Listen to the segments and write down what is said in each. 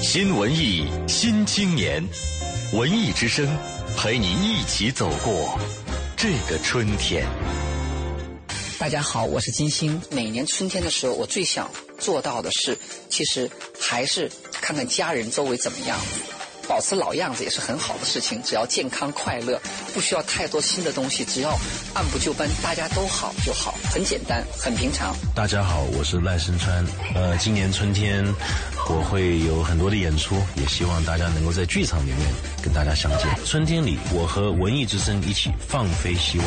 新文艺新青年，文艺之声陪你一起走过这个春天。大家好，我是金星。每年春天的时候，我最想做到的事，其实还是看看家人周围怎么样，保持老样子也是很好的事情。只要健康快乐，不需要太多新的东西，只要按部就班，大家都好就好，很简单，很平常。大家好，我是赖声川。呃，今年春天我会有很多的演出，也希望大家能够在剧场里面跟大家相见。春天里，我和文艺之声一起放飞希望。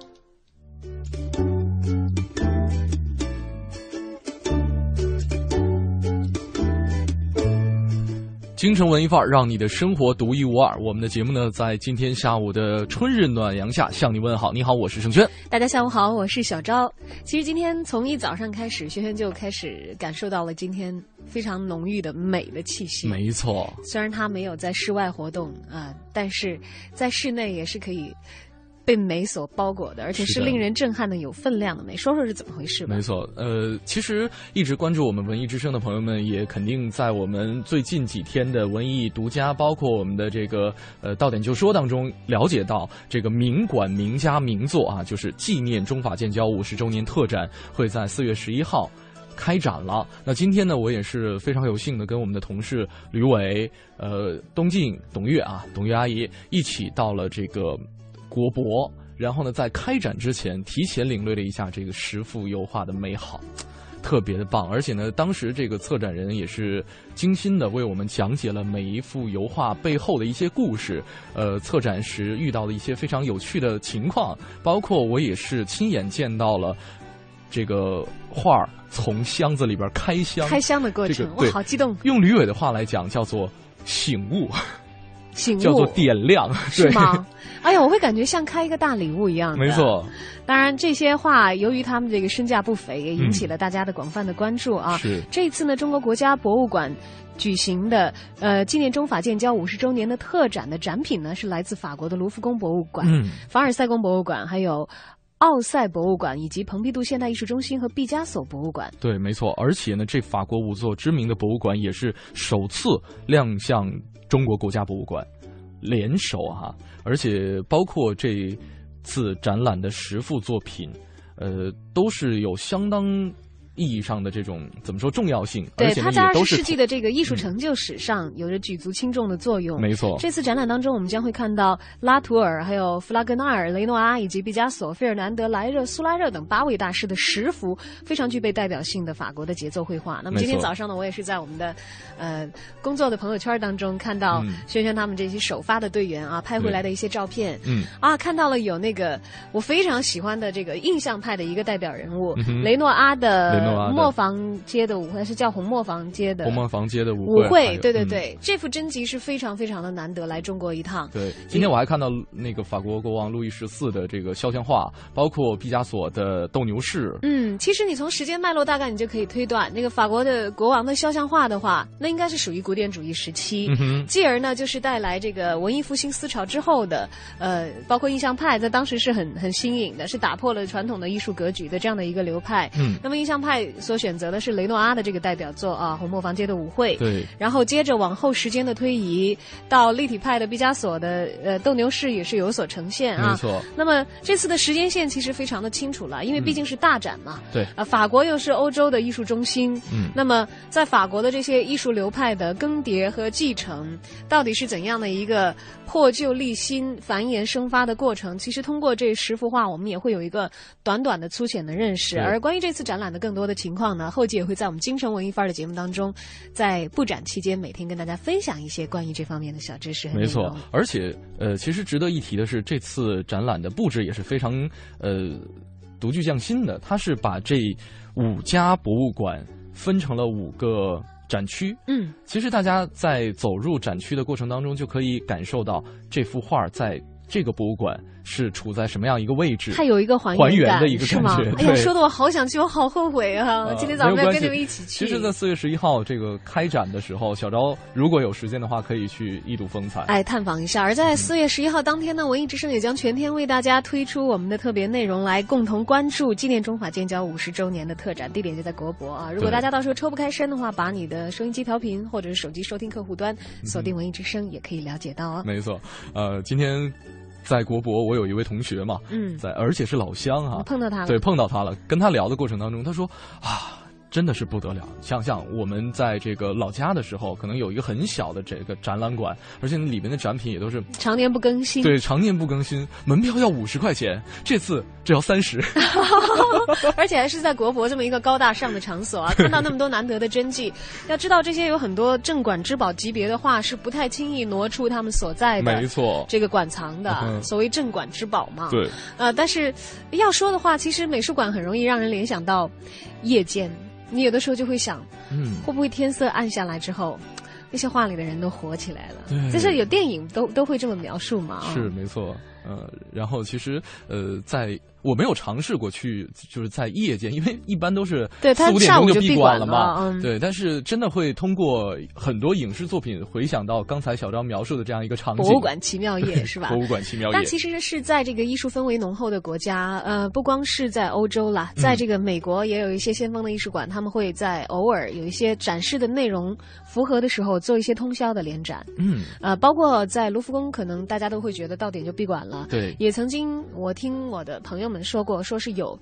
京城文艺范儿，让你的生活独一无二。我们的节目呢，在今天下午的春日暖阳下向你问好。你好，我是盛轩。大家下午好，我是小昭。其实今天从一早上开始，轩轩就开始感受到了今天非常浓郁的美的气息。没错，虽然他没有在室外活动啊，但是在室内也是可以。被美所包裹的，而且是令人震撼的、有分量的美。说说是怎么回事吧？没错，呃，其实一直关注我们文艺之声的朋友们，也肯定在我们最近几天的文艺独家，包括我们的这个呃到点就说当中，了解到这个名馆名家名作啊，就是纪念中法建交五十周年特展会在四月十一号开展了。那今天呢，我也是非常有幸的跟我们的同事吕伟、呃东晋、董月啊，董月阿姨一起到了这个。国博，然后呢，在开展之前，提前领略了一下这个十幅油画的美好，特别的棒。而且呢，当时这个策展人也是精心的为我们讲解了每一幅油画背后的一些故事。呃，策展时遇到的一些非常有趣的情况，包括我也是亲眼见到了这个画儿从箱子里边开箱开箱的过程，我好激动。用吕伟的话来讲，叫做醒悟。醒悟叫做点亮，是吗？哎呀，我会感觉像开一个大礼物一样。没错，当然这些话由于他们这个身价不菲，也引起了大家的广泛的关注啊。是这次呢，中国国家博物馆举行的呃纪念中法建交五十周年的特展的展品呢，是来自法国的卢浮宫博物馆、凡尔赛宫博物馆，还有奥赛博物馆以及蓬皮杜现代艺术中心和毕加索博物馆。对，没错。而且呢，这法国五座知名的博物馆也是首次亮相中国国家博物馆。联手哈，而且包括这次展览的十幅作品，呃，都是有相当。意义上的这种怎么说重要性？对，它在二十世纪的这个艺术成就史上有着举足轻重的作用。没错，这次展览当中，我们将会看到拉图尔、还有弗拉格纳尔、雷诺阿以及毕加索、费尔南德、莱热、苏拉热等八位大师的十幅非常具备代表性的法国的节奏绘画。那么今天早上呢，我也是在我们的呃工作的朋友圈当中看到轩轩他们这些首发的队员啊拍回来的一些照片。嗯啊，看到了有那个我非常喜欢的这个印象派的一个代表人物雷诺阿的。磨坊街的舞会是叫红磨坊街的红磨坊街的舞舞会，对对对，这幅真集是非常非常的难得，来中国一趟。对，今天我还看到那个法国国王路易十四的这个肖像画，包括毕加索的斗牛士。嗯，其实你从时间脉络大概你就可以推断，那个法国的国王的肖像画的话，那应该是属于古典主义时期。继而呢，就是带来这个文艺复兴思潮之后的，呃，包括印象派在当时是很很新颖的，是打破了传统的艺术格局的这样的一个流派。嗯，那么印象派。所选择的是雷诺阿的这个代表作啊，《红磨坊街的舞会》。对。然后接着往后时间的推移，到立体派的毕加索的呃《斗牛士》也是有所呈现啊。没错。那么这次的时间线其实非常的清楚了，因为毕竟是大展嘛。对。啊，法国又是欧洲的艺术中心。嗯。那么在法国的这些艺术流派的更迭和继承，到底是怎样的一个破旧立新、繁衍生发的过程？其实通过这十幅画，我们也会有一个短短的粗浅的认识。而关于这次展览的更多的情况呢？后期也会在我们京城文艺范儿的节目当中，在布展期间每天跟大家分享一些关于这方面的小知识。没错，而且呃，其实值得一提的是，这次展览的布置也是非常呃独具匠心的。它是把这五家博物馆分成了五个展区。嗯，其实大家在走入展区的过程当中，就可以感受到这幅画在这个博物馆是处在什么样一个位置。它有一个还还原的一个感觉？哎呀，说的我好想去，我好后悔啊！呃今天早上没有关系没有跟你们一起去。其实，在四月十一号这个开展的时候，小昭如果有时间的话，可以去一睹风采。哎，探访一下。而在四月十一号当天呢，文艺之声也将全天为大家推出我们的特别内容，来共同关注纪念中法建交五十周年的特展，地点就在国博啊。如果大家到时候抽不开身的话，把你的收音机调频或者是手机收听客户端锁定文艺之声，也可以了解到哦。没错，呃，今天在国博，我有一位同学嘛，嗯，在而且是老乡啊，碰到他了。对，碰到他了。跟他聊的过程当中，他说啊。真的是不得了！想想我们在这个老家的时候，可能有一个很小的这个展览馆，而且里面的展品也都是常年不更新。对，常年不更新，门票要五十块钱，这次只要三十。而且还是在国博这么一个高大上的场所啊，看到那么多难得的真迹。要知道，这些有很多镇馆之宝级别的画是不太轻易挪出他们所在的，没错，这个馆藏的，嗯、所谓镇馆之宝嘛。对，呃，但是要说的话，其实美术馆很容易让人联想到夜间。你有的时候就会想，嗯，会不会天色暗下来之后，那些画里的人都活起来了？对，就是有电影都都会这么描述嘛。是没错，呃，然后其实呃，在我没有尝试过去，就是在夜间，因为一般都是对四五点钟就闭馆了嘛。嗯、对，但是真的会通过很多影视作品回想到刚才小张描述的这样一个场景。博物馆奇妙夜 是吧？博物馆奇妙夜。但其实是在这个艺术氛围浓厚的国家，呃，不光是在欧洲啦，在这个美国也有一些先锋的艺术馆，他们会在偶尔有一些展示的内容符合的时候做一些通宵的联展。嗯，呃，包括在卢浮宫，可能大家都会觉得到点就闭馆了。对，也曾经我听我的朋友们说过，说是有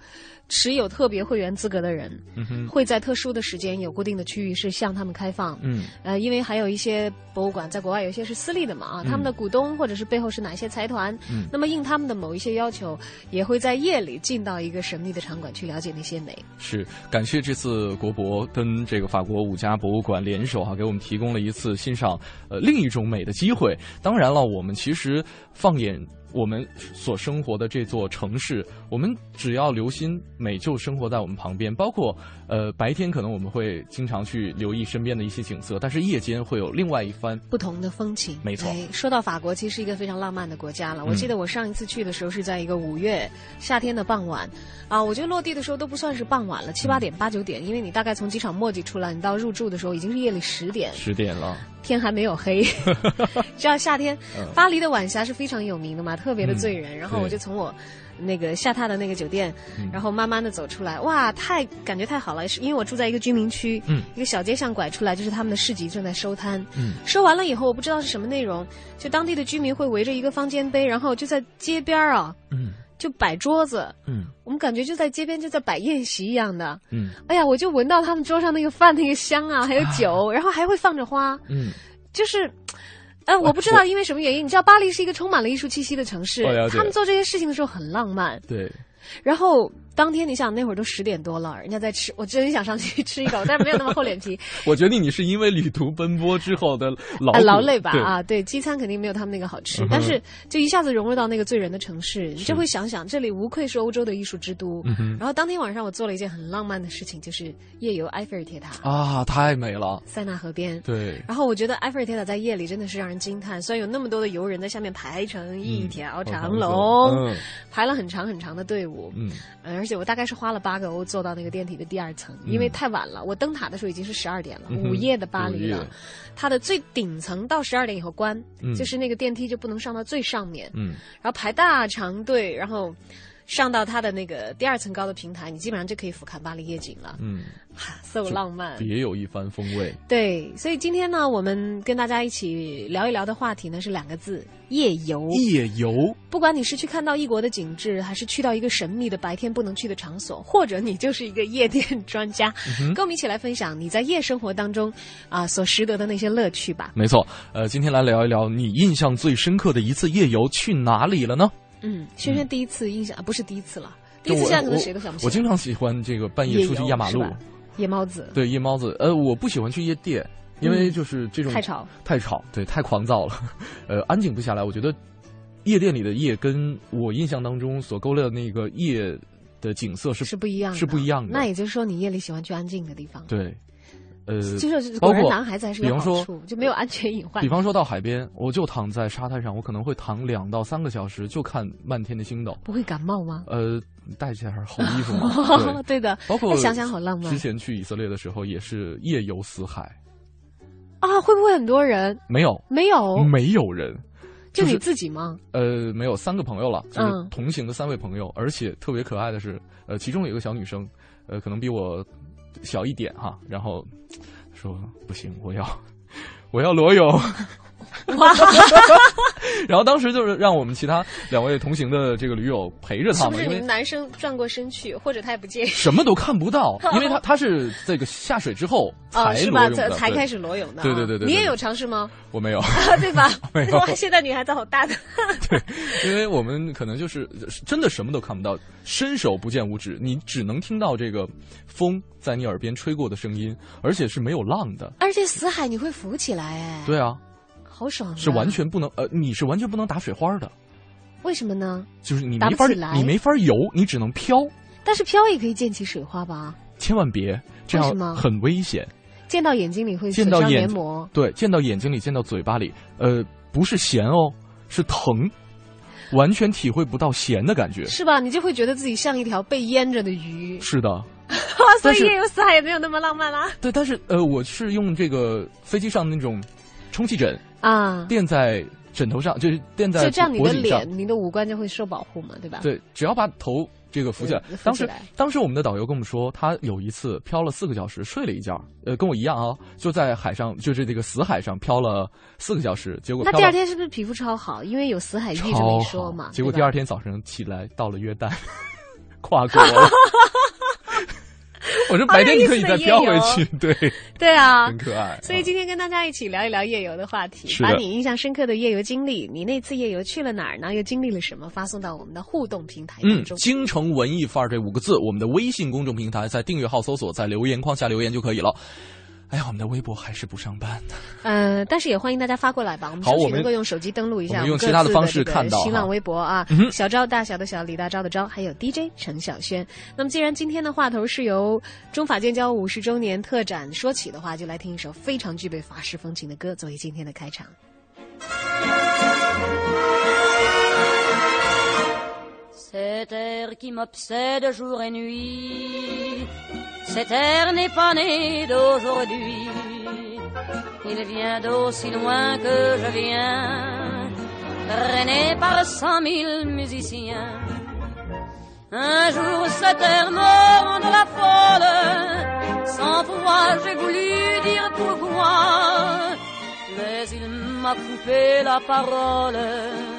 持有特别会员资格的人，嗯、会在特殊的时间有固定的区域是向他们开放。嗯，呃，因为还有一些博物馆在国外有些是私立的嘛啊，他们的股东或者是背后是哪些财团，嗯，那么应他们的某一些要求，也会在夜里进到一个神秘的场馆去了解那些美。是，感谢这次国博跟这个法国五家博物馆联手哈、啊，给我们提供了一次欣赏呃另一种美的机会。当然了，我们其实放眼。我们所生活的这座城市，我们只要留心美就生活在我们旁边。包括呃白天可能我们会经常去留意身边的一些景色，但是夜间会有另外一番不同的风情。没错、哎，说到法国，其实是一个非常浪漫的国家了。我记得我上一次去的时候是在一个五月夏天的傍晚，啊，我觉得落地的时候都不算是傍晚了，七八点、八九点，因为你大概从机场墨迹出来，你到入住的时候已经是夜里十点，十点了，天还没有黑。知道夏天巴黎的晚霞是非常有名的嘛，特别的醉人。嗯、然后我就从我那个下榻的那个酒店，嗯、然后慢慢的走出来，哇，太感觉太好了！是因为我住在一个居民区，嗯，一个小街巷拐出来就是他们的市集正在收摊，嗯，收完了以后我不知道是什么内容，就当地的居民会围着一个方尖碑，然后就在街边啊，嗯，就摆桌子，嗯，我们感觉就在街边就在摆宴席一样的，嗯，哎呀，我就闻到他们桌上那个饭那个香啊，还有酒，啊、然后还会放着花，嗯，就是。呃，我不知道因为什么原因，你知道巴黎是一个充满了艺术气息的城市，他们做这些事情的时候很浪漫。对。然后当天你想那会儿都十点多了，人家在吃，我真想上去吃一口，但是没有那么厚脸皮。我决定你是因为旅途奔波之后的劳、啊、劳累吧？啊，对，机餐肯定没有他们那个好吃，嗯、但是就一下子融入到那个醉人的城市，你就会想想，这里无愧是欧洲的艺术之都。嗯、然后当天晚上我做了一件很浪漫的事情，就是夜游埃菲尔铁塔啊，太美了，塞纳河边。对。然后我觉得埃菲尔铁塔在夜里真的是让人惊叹，虽然有那么多的游人在下面排成一条长龙，嗯、排了很长很长的队伍，嗯。而且我大概是花了八个欧坐到那个电梯的第二层，嗯、因为太晚了。我登塔的时候已经是十二点了，午夜的巴黎了。它的最顶层到十二点以后关，嗯、就是那个电梯就不能上到最上面，嗯，然后排大长队，然后上到它的那个第二层高的平台，你基本上就可以俯瞰巴黎夜景了。嗯，哈，so 浪漫，别有一番风味。对，所以今天呢，我们跟大家一起聊一聊的话题呢是两个字：夜游。夜游。不管你是去看到异国的景致，还是去到一个神秘的白天不能去的场所，或者你就是一个夜店专家，嗯、跟我们一起来分享你在夜生活当中啊、呃、所拾得的那些乐趣吧。没错，呃，今天来聊一聊你印象最深刻的一次夜游去哪里了呢？嗯，轩轩第一次印象、嗯、不是第一次了，第一次现在可能谁都想不起我。我经常喜欢这个半夜出去压马路，夜猫子。对，夜猫子。呃，我不喜欢去夜店，因为就是这种、嗯、太吵，太吵，对，太狂躁了，呃，安静不下来。我觉得。夜店里的夜跟我印象当中所勾勒的那个夜的景色是是不一样的，是不一样的。那也就是说，你夜里喜欢去安静的地方。对，呃，就是包括果然男孩子还是有好处，就没有安全隐患。比方说到海边，我就躺在沙滩上，我可能会躺两到三个小时，就看漫天的星斗。不会感冒吗？呃，带件厚衣服嘛。对的，包括哎想想好浪漫之前去以色列的时候，也是夜游死海。啊，会不会很多人？没有，没有，没有人。就是你自己吗？呃，没有，三个朋友了，就是嗯同行的三位朋友，而且特别可爱的是，呃，其中有一个小女生，呃，可能比我小一点哈，然后说不行，我要我要裸泳，哇！然后当时就是让我们其他两位同行的这个驴友陪着他们，因为是不是你们男生转过身去，或者他也不介意？什么都看不到，因为他他是这个下水之后哦，才才才开始裸泳的啊。对对对对对你也有尝试吗？我没有，对吧？没有哇，现在女孩子好大的。因为我们可能就是真的什么都看不到，伸手不见五指，你只能听到这个风在你耳边吹过的声音，而且是没有浪的。而且死海你会浮起来，哎，对啊，好爽啊。是完全不能呃，你是完全不能打水花的，为什么呢？就是你没法你没法游，你只能飘，但是飘也可以溅起水花吧？千万别这样很危险。溅到眼睛里会损伤溅到眼黏膜。对，溅到眼睛里，溅到嘴巴里，呃，不是咸哦，是疼，完全体会不到咸的感觉。是吧？你就会觉得自己像一条被淹着的鱼，是的，所以夜游四海也没有那么浪漫啦。对，但是呃，我是用这个飞机上那种充气枕啊，垫在枕头上，就是垫在就这样，你的脸、你的五官就会受保护嘛，对吧？对，只要把头这个扶起来当时当时我们的导游跟我们说，他有一次漂了四个小时，睡了一觉，呃，跟我一样啊，就在海上，就是这个死海上漂了四个小时，结果那第二天是不是皮肤超好？因为有死海浴这一说嘛。结果第二天早上起来到了约旦，跨国了。我说白天你可以再飘回去，对，对啊，很可爱。所以今天跟大家一起聊一聊夜游的话题，把你印象深刻的夜游经历，你那次夜游去了哪儿呢？又经历了什么？发送到我们的互动平台当嗯，京城文艺范儿这五个字，我们的微信公众平台在订阅号搜索，在留言框下留言就可以了。哎呀，我们的微博还是不上班呢。呃，但是也欢迎大家发过来吧，我们争取好我们能够用手机登录一下，我们用各其他的方式看到新浪微博啊，嗯小昭大小的小，李大钊的钊，还有 DJ 陈小轩。那么既然今天的话头是由中法建交五十周年特展说起的话，就来听一首非常具备法式风情的歌作为今天的开场。Cet air qui m'obsède jour et nuit, cet air n'est pas né d'aujourd'hui. Il vient d'aussi loin que je viens, traîné par cent mille musiciens. Un jour cet air me rend la folle, sans foi j'ai voulu dire pourquoi, mais il m'a coupé la parole.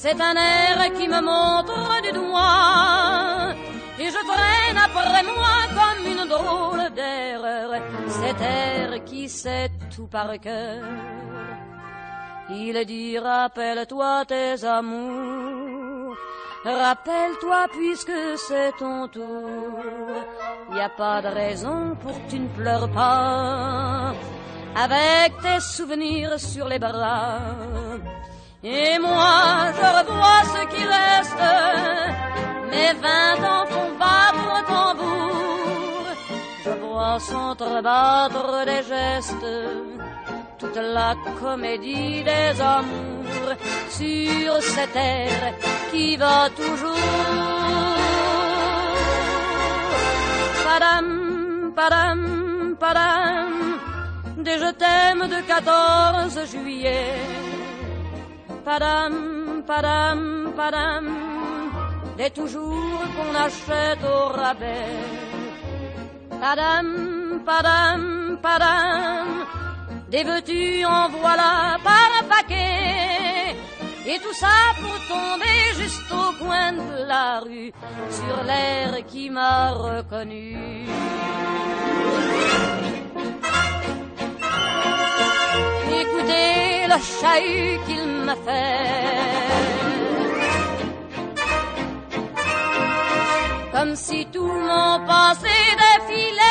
c'est un air qui me montre du doigt et je traîne après moi comme une drôle d'erreur cet air qui sait tout par cœur. Il dit rappelle-toi tes amours, rappelle-toi puisque c'est ton tour. Y a pas de raison pour que tu ne pleures pas avec tes souvenirs sur les bras. Et moi, je revois ce qui reste. Mes vingt ans font battre au tambour. Je vois s'entrebattre des gestes. Toute la comédie des amours sur cette terre qui va toujours. Padam, padam, padam. Des je t'aime de 14 juillet padam, padam, padam, des toujours qu'on achète au rabais. Padam, padam, padam, des veux en voilà par un paquet. Et tout ça pour tomber juste au coin de la rue, sur l'air qui m'a reconnu. Écoutez, le chahut qu'il m'a fait. Comme si tout mon passé défilait.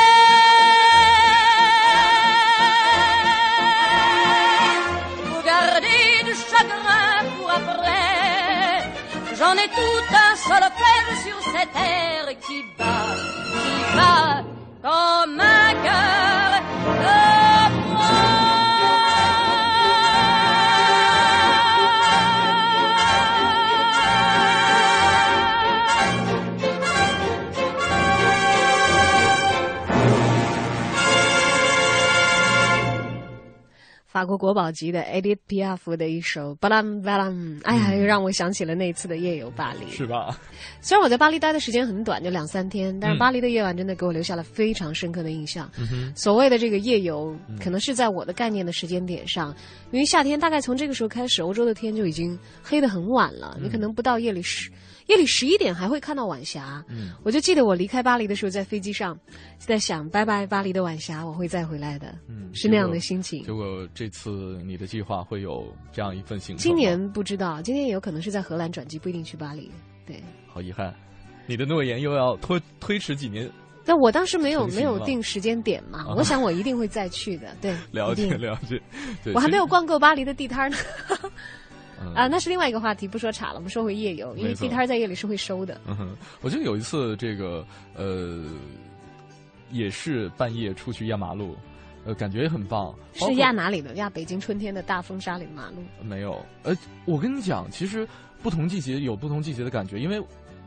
Pour garder du chagrin pour après. J'en ai tout un solitaire sur cette terre qui bat, qui bat comme un cœur 法国国宝级的 Edith Piaf 的一首《巴拉巴拉》，哎呀，又让我想起了那次的夜游巴黎。是吧？虽然我在巴黎待的时间很短，就两三天，但是嗯巴黎的夜晚真的给我留下了非常深刻的印象。嗯，所谓的这个夜游，可能是在我的概念的时间点上，因为夏天大概从这个时候开始，欧洲的天就已经黑得很晚了，你可能不到夜里十夜里十一点还会看到晚霞。嗯，我就记得我离开巴黎的时候，在飞机上就在想，拜拜巴黎的晚霞，我会再回来的，嗯是那样的心情结。果这次你的计划会有这样一份行程？今年不知道，今年也有可能是在荷兰转机，不一定去巴黎。对，好遗憾，你的诺言又要推推迟几年。但我当时没有没有定时间点嘛，啊我想我一定会再去的。对，了解了解，对，我还没有逛够巴黎的地摊儿呢。嗯啊，那是另外一个话题，不说岔了。我们说回夜游，因为地摊儿在夜里是会收的。嗯哼，我记得有一次这个呃，也是半夜出去压马路，呃，感觉也很棒。是压哪里的？压北京春天的大风沙里的马路。没有？呃，我跟你讲，其实不同季节有不同季节的感觉，因为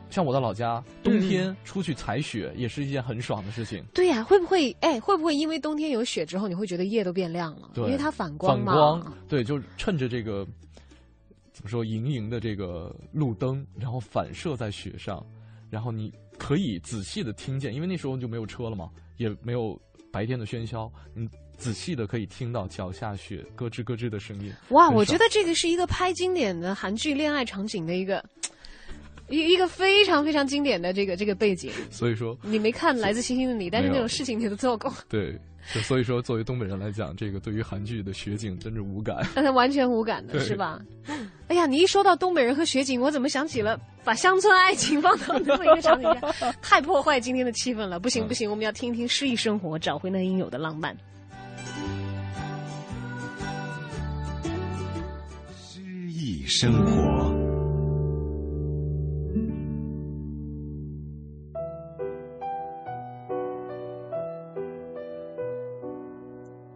像我的老家，冬嗯天出去采雪也是一件很爽的事情。对呀、会不会？哎，会不会因为冬天有雪之后，你会觉得夜都变亮了？对因为它反光嘛。反光，对，就趁着这个怎么说莹莹的这个路灯，然后反射在雪上，然后你可以仔细的听见，因为那时候就没有车了嘛，也没有白天的喧嚣，你仔细的可以听到脚下雪咯吱咯吱的声音。哇，我觉得这个是一个拍经典的韩剧恋爱场景的一个一一个非常非常经典的这个这个背景。所以说，你没看《来自星星的你》，但是那种事情你都做过，对，就所以说，作为东北人来讲，这个对于韩剧的雪景真是无感。但他完全无感的是吧？哎呀，你一说到东北人和雪景，我怎么想起了把乡村爱情放到那么一个场景下，太破坏今天的气氛了。不行嗯不行，我们要听一听诗意生活，找回那应有的浪漫。诗意生活。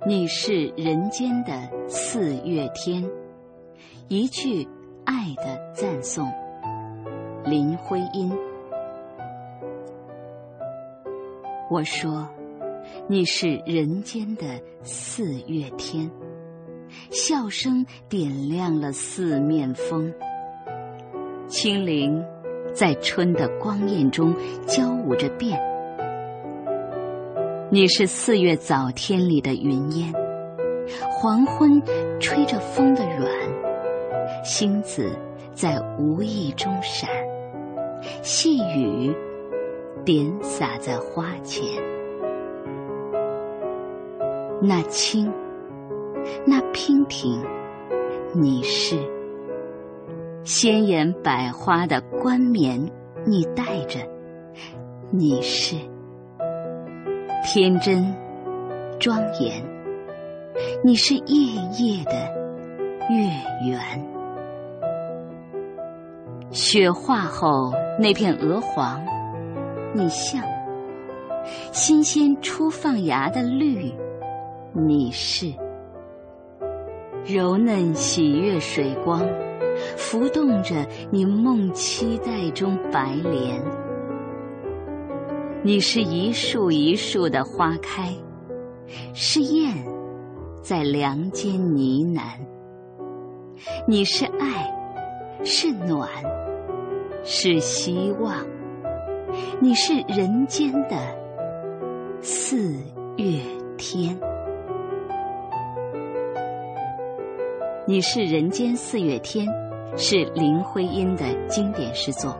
你是人间的四月天，一句爱的赞颂。林徽因，我说你是人间的四月天，笑声点亮了四面风。清灵在春的光艳中交舞着变。你是四月早天里的云烟，黄昏吹着风的软，星子在无意中闪，细雨点洒在花前。那轻，那娉婷，你是鲜艳百花的冠冕，你戴着，你是。天真，庄严，你是夜夜的月圆。雪化后那片鹅黄，你像；新鲜初放芽的绿，你是。柔嫩喜悦水光，浮动着你梦期待中白莲。你是一树一树的花开，是燕在梁间呢喃。你是爱，是暖，是希望。你是人间的四月天。你是人间四月天，是林徽因的经典诗作。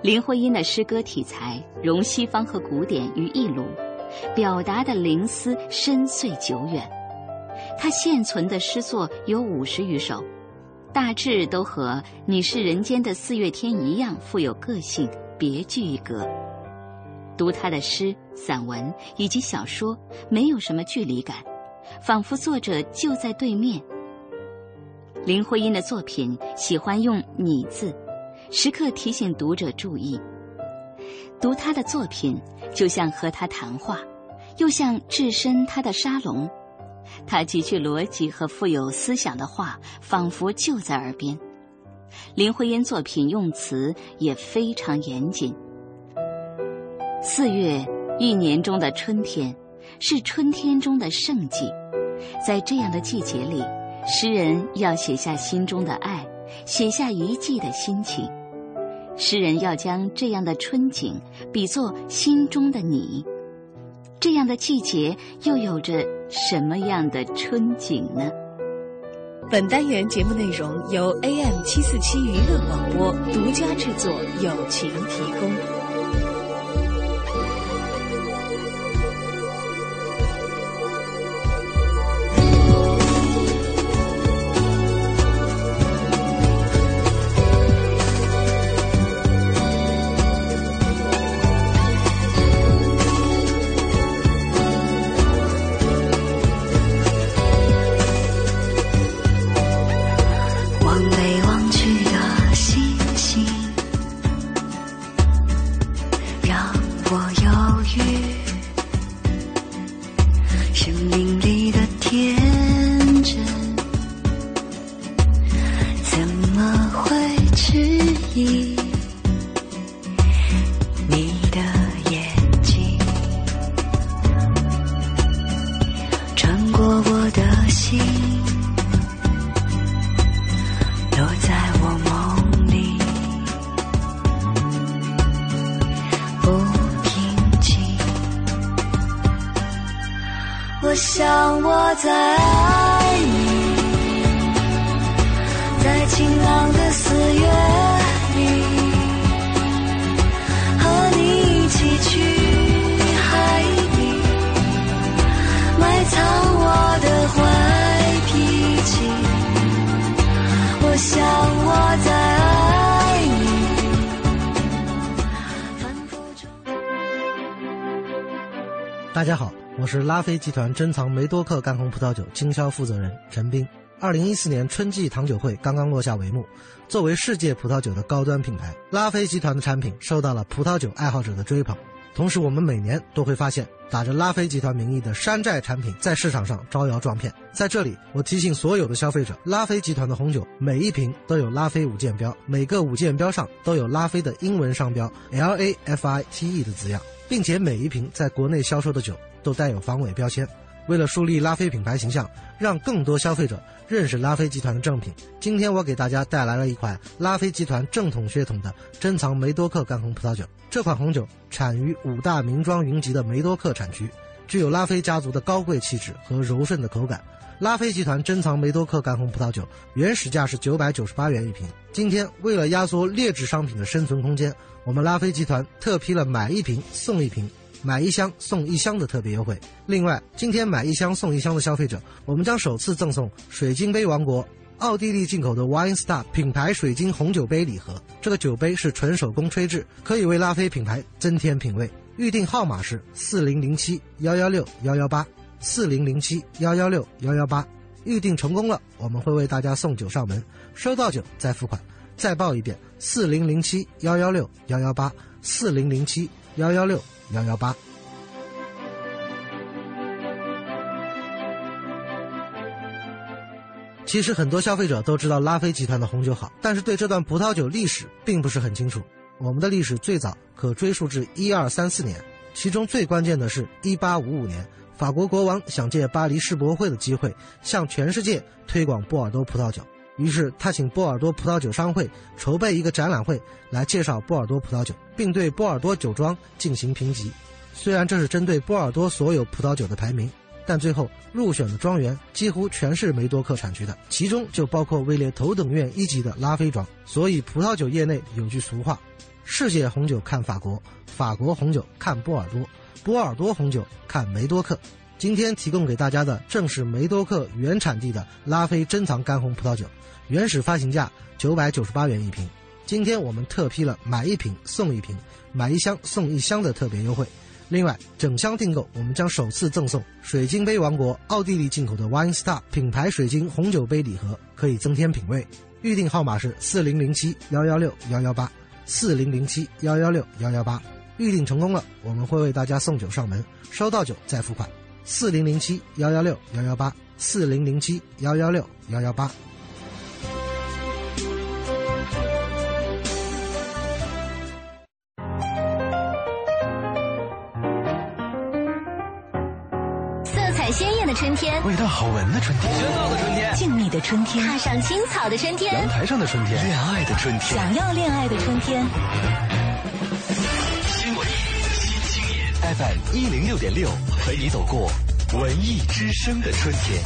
林徽因的诗歌题材融西方和古典于一炉，表达的灵思深邃久远。她现存的诗作有五十余首，大致都和《你是人间的四月天》一样富有个性，别具一格。读他的诗、散文以及小说，没有什么距离感，仿佛作者就在对面。林徽因的作品喜欢用“你”字，时刻提醒读者注意。读他的作品，就像和他谈话，又像置身他的沙龙。他极具逻辑和富有思想的话，仿佛就在耳边。林徽因作品用词也非常严谨。四月，一年中的春天，是春天中的盛季。在这样的季节里，诗人要写下心中的爱，写下一季的心情。诗人要将这样的春景比作心中的你。这样的季节又有着什么样的春景呢？本单元节目内容由 AM 七四七娱乐广播独家制作，友情提供。在爱你，在晴朗的四月里，和你一起去海底，埋藏我的坏脾气。我想我在爱你。大家好。是拉菲集团珍藏梅多克干红葡萄酒经销负责人陈斌。二零一四年春季糖酒会刚刚落下帷幕，作为世界葡萄酒的高端品牌，拉菲集团的产品受到了葡萄酒爱好者的追捧。同时，我们每年都会发现打着拉菲集团名义的山寨产品在市场上招摇撞骗。在这里，我提醒所有的消费者，拉菲集团的红酒每一瓶都有拉菲五件标，每个五件标上都有拉菲的英文商标 L A F I T E 的字样，并且每一瓶在国内销售的酒。都带有防伪标签。为了树立拉菲品牌形象，让更多消费者认识拉菲集团的正品，今天我给大家带来了一款拉菲集团正统血统的珍藏梅多克干红葡萄酒。这款红酒产于五大名庄云集的梅多克产区，具有拉菲家族的高贵气质和柔顺的口感。拉菲集团珍藏梅多克干红葡萄酒原始价是九百九十八元一瓶，今天为了压缩劣质商品的生存空间，我们拉菲集团特批了买一瓶送一瓶。买一箱送一箱的特别优惠。另外，今天买一箱送一箱的消费者，我们将首次赠送水晶杯王国奥地利进口的 Wine Star 品牌水晶红酒杯礼盒。这个酒杯是纯手工吹制，可以为拉菲品牌增添品味。预定号码是四零零七幺幺六幺幺八四零零七幺幺六幺幺八。预定成功了，我们会为大家送酒上门，收到酒再付款。再报一遍：四零零七幺幺六幺幺八四零零七幺幺六。幺幺八。其实很多消费者都知道拉菲集团的红酒好，但是对这段葡萄酒历史并不是很清楚。我们的历史最早可追溯至一二三四年，其中最关键的是一八五五年，法国国王想借巴黎世博会的机会向全世界推广波尔多葡萄酒。于是他请波尔多葡萄酒商会筹备一个展览会，来介绍波尔多葡萄酒，并对波尔多酒庄进行评级。虽然这是针对波尔多所有葡萄酒的排名，但最后入选的庄园几乎全是梅多克产区的，其中就包括位列头等院一级的拉菲庄。所以葡萄酒业内有句俗话：世界红酒看法国，法国红酒看波尔多，波尔多红酒看梅多克。今天提供给大家的正是梅多克原产地的拉菲珍藏干红葡萄酒，原始发行价九百九十八元一瓶。今天我们特批了买一瓶送一瓶、买一箱送一箱的特别优惠。另外，整箱订购我们将首次赠送水晶杯王国奥地利进口的 Wine Star 品牌水晶红酒杯礼盒，可以增添品味。预订号码是四零零七幺幺六幺幺八，四零零七幺幺六幺幺八。预订成功了，我们会为大家送酒上门，收到酒再付款。四零零七幺幺六幺幺八，四零零七幺幺六幺幺八。色彩鲜艳的春天，味道好闻的春天，喧闹的春天，静谧的春天，踏上青草的春天，阳台上的春天，恋爱的春天，想要恋爱的春天。FM 一零六点六，陪你走过文艺之声的春天。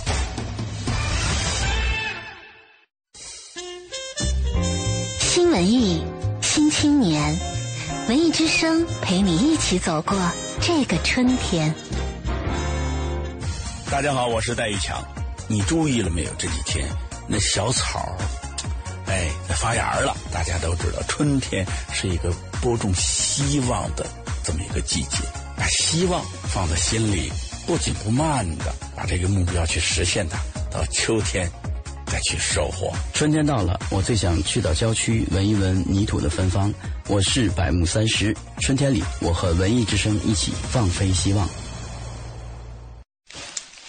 新文艺新青年，文艺之声陪你一起走过这个春天。大家好，我是戴玉强。你注意了没有？这几天那小草，哎，在发芽了。大家都知道，春天是一个播种希望的这么一个季节。把希望放在心里，不紧不慢的把这个目标去实现它。到秋天再去收获。春天到了，我最想去到郊区闻一闻泥土的芬芳。我是百木三十，春天里，我和文艺之声一起放飞希望。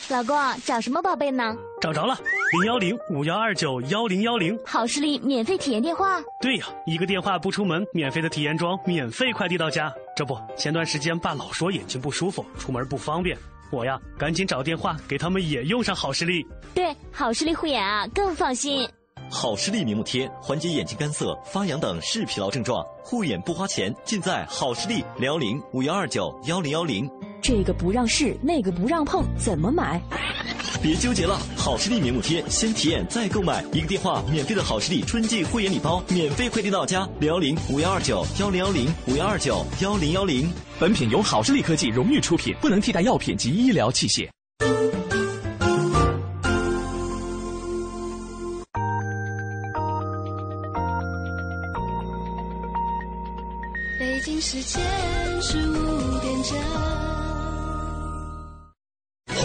老公，找什么宝贝呢？找着了，零幺零五幺二九幺零幺零，好视力免费体验电话。对呀，一个电话不出门，免费的体验装免费快递到家。这不，前段时间爸老说眼睛不舒服，出门不方便，我呀赶紧找电话给他们也用上好视力。对，好视力护眼啊，更放心。好视力明目贴缓解眼睛干涩、发痒等视疲劳症状，护眼不花钱，尽在好视力。辽宁五幺二九幺零幺零。这个不让试，那个不让碰，怎么买？别纠结了，好视力明目贴，先体验再购买，一个电话免费的好视力春季护眼礼包，免费快递到家。幺零五幺二九幺零幺零五幺二九幺零幺零。本品由好视力科技荣誉出品，不能替代药品及医疗器械。北京时间十五点整。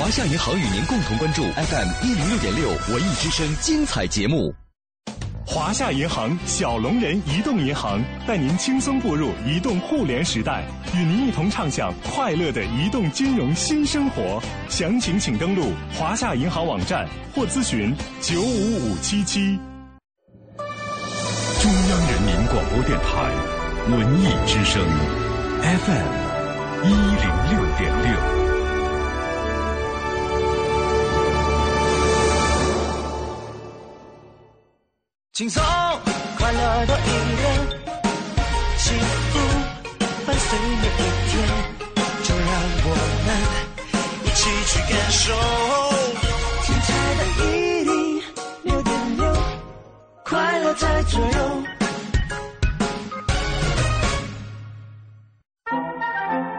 华夏银行与您共同关注 FM 一零六点六文艺之声精彩节目。华夏银行小龙人移动银行带您轻松步入移动互联时代，与您一同畅享快乐的移动金融新生活。详情请登录华夏银行网站或咨询九五五七七。中央人民广播电台文艺之声 FM 一零六点六。轻松快乐多一点，幸福伴随每一天，就让我们一起去感受。精彩的一零六点六，快乐在左右。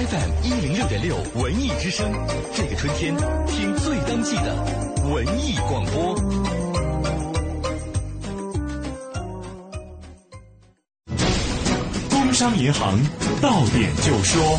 FM 一零六点六文艺之声，这个春天听最当季的文艺广播。工商银行到点就说，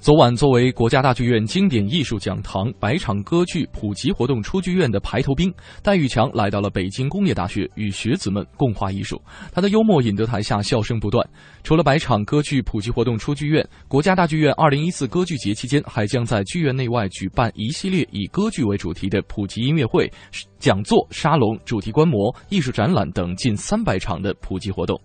昨晚，作为国家大剧院经典艺术讲堂百场歌剧普及活动出剧院的排头兵，戴玉强来到了北京工业大学，与学子们共话艺术。他的幽默引得台下笑声不断。除了百场歌剧普及活动出剧院，国家大剧院二零一四歌剧节期间，还将在剧院内外举办一系列以歌剧为主题的普及音乐会、讲座、沙龙、主题观摩、艺术展览等近三百场的普及活动。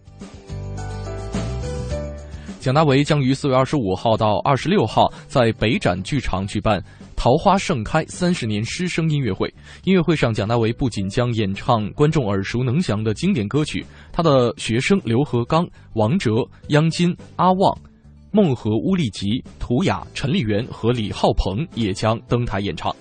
蒋大为将于四月二十五号到二十六号在北展剧场举办《桃花盛开三十年师生音乐会》。音乐会上，蒋大为不仅将演唱观众耳熟能详的经典歌曲，他的学生刘和刚、王哲、央金、阿旺、孟和乌力吉、涂雅、陈丽媛和李浩鹏也将登台演唱。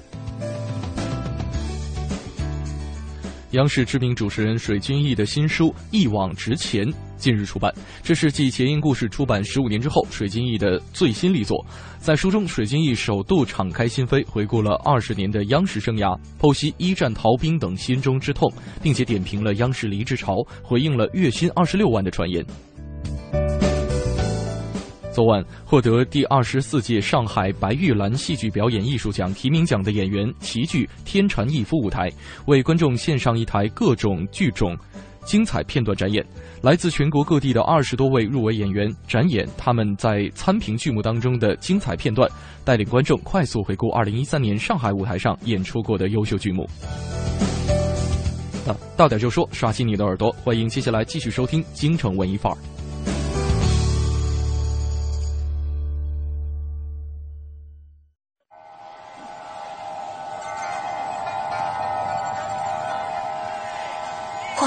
央视知名主持人水均益的新书《一往直前》近日出版，这是继《前因故事》出版十五年之后，水均益的最新力作。在书中，水均益首度敞开心扉，回顾了二十年的央视生涯，剖析一战逃兵等心中之痛，并且点评了央视离职潮，回应了月薪二十六万的传言。昨晚获得第二十四届上海白玉兰戏剧表演艺术奖提名奖的演员齐聚天蟾逸夫舞台，为观众献上一台各种剧种精彩片段展演。来自全国各地的二十多位入围演员展演他们在参评剧目当中的精彩片段，带领观众快速回顾二零一三年上海舞台上演出过的优秀剧目。到到点就说，刷新你的耳朵，欢迎接下来继续收听京城文艺范儿。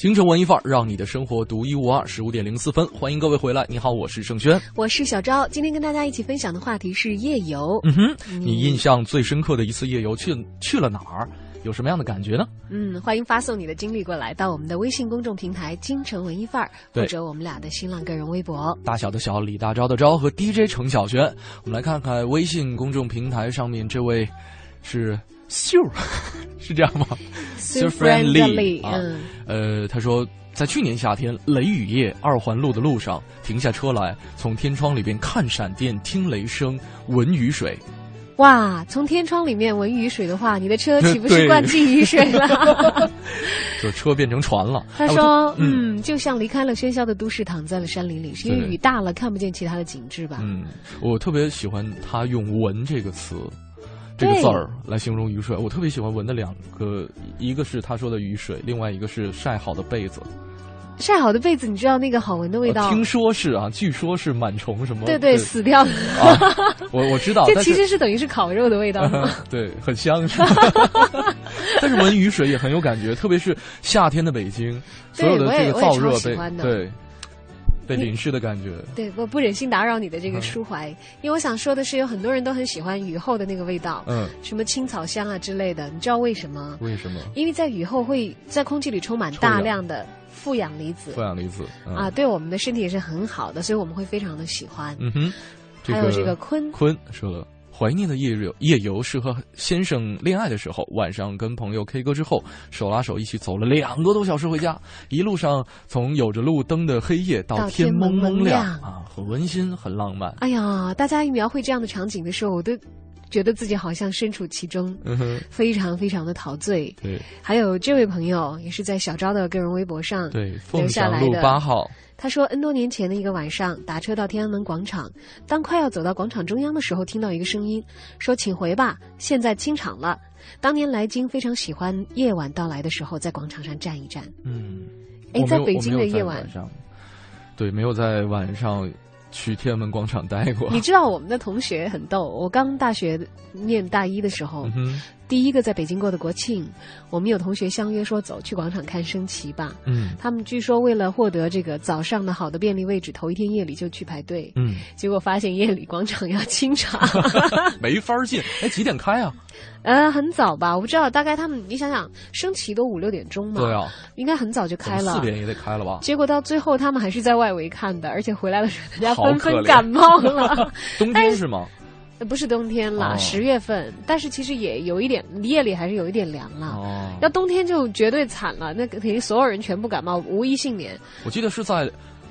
京城文艺范儿，让你的生活独一无二。十五点零四分，欢迎各位回来。你好，我是盛轩，我是小昭。今天跟大家一起分享的话题是夜游。嗯哼，你印象最深刻的一次夜游去去了哪儿？有什么样的感觉呢？嗯，欢迎发送你的经历过来，到我们的微信公众平台“京城文艺范儿”，或者我们俩的新浪个人微博。大小的小，李大钊的钊和 DJ 程小轩。我们来看看微信公众平台上面这位是秀，是这样吗？So friendly 啊，呃，他说在去年夏天雷雨夜，二环路的路上停下车来，从天窗里边看闪电，听雷声，闻雨水。哇，从天窗里面闻雨水的话，你的车岂不是 灌进雨水了？就车变成船了。他说：“嗯，就像离开了喧嚣的都市，躺在了山林里，是因为雨大了，看不见其他的景致吧？”嗯，我特别喜欢他用“闻”这个词，这个字儿来形容雨水。我特别喜欢闻的两个，一个是他说的雨水，另外一个是晒好的被子。晒好的被子，你知道那个好闻的味道？听说是啊，据说是螨虫什么？对对，死掉了。我我知道，这其实是等于是烤肉的味道。对，很香。但是闻雨水也很有感觉，特别是夏天的北京，所有的这个燥热被对被淋湿的感觉。对，我不忍心打扰你的这个抒怀，因为我想说的是，有很多人都很喜欢雨后的那个味道，嗯，什么青草香啊之类的。你知道为什么？为什么？因为在雨后会在空气里充满大量的。负氧离子，负氧离子啊，对我们的身体也是很好的，所以我们会非常的喜欢。嗯哼，还有这个坤坤说了，怀念的夜游夜游是和先生恋爱的时候，晚上跟朋友 K 歌之后，手拉手一起走了两个多小时回家，一路上从有着路灯的黑夜到天蒙蒙亮啊，很温馨，很浪漫。哎呀，大家一描绘这样的场景的时候，我都。觉得自己好像身处其中，非常非常的陶醉。对，还有这位朋友也是在小昭的个人微博上对留下来的。八号，他说：“N 多年前的一个晚上，打车到天安门广场，当快要走到广场中央的时候，听到一个声音说：‘请回吧，现在清场了。’当年来京非常喜欢夜晚到来的时候，在广场上站一站。嗯，哎，在北京的夜晚上，对，没有在晚上。”去天安门广场待过。你知道我们的同学很逗。我刚大学念大一的时候，第一个在北京过的国庆，我们有同学相约说走去广场看升旗吧。嗯，他们据说为了获得这个早上的好的便利位置，头一天夜里就去排队。嗯，结果发现夜里广场要清场，没法进。哎，几点开啊？呃，很早吧，我不知道，大概他们，你想想，升旗都五六点钟嘛，对啊，应该很早就开了，四点也得开了吧？结果到最后，他们还是在外围看的，而且回来的时候，大家纷纷感冒了。冬天是吗？不是冬天了，十月份，但是其实也有一点，夜里还是有一点凉了。哦，要冬天就绝对惨了，那肯定所有人全部感冒，无一幸免。我记得是在，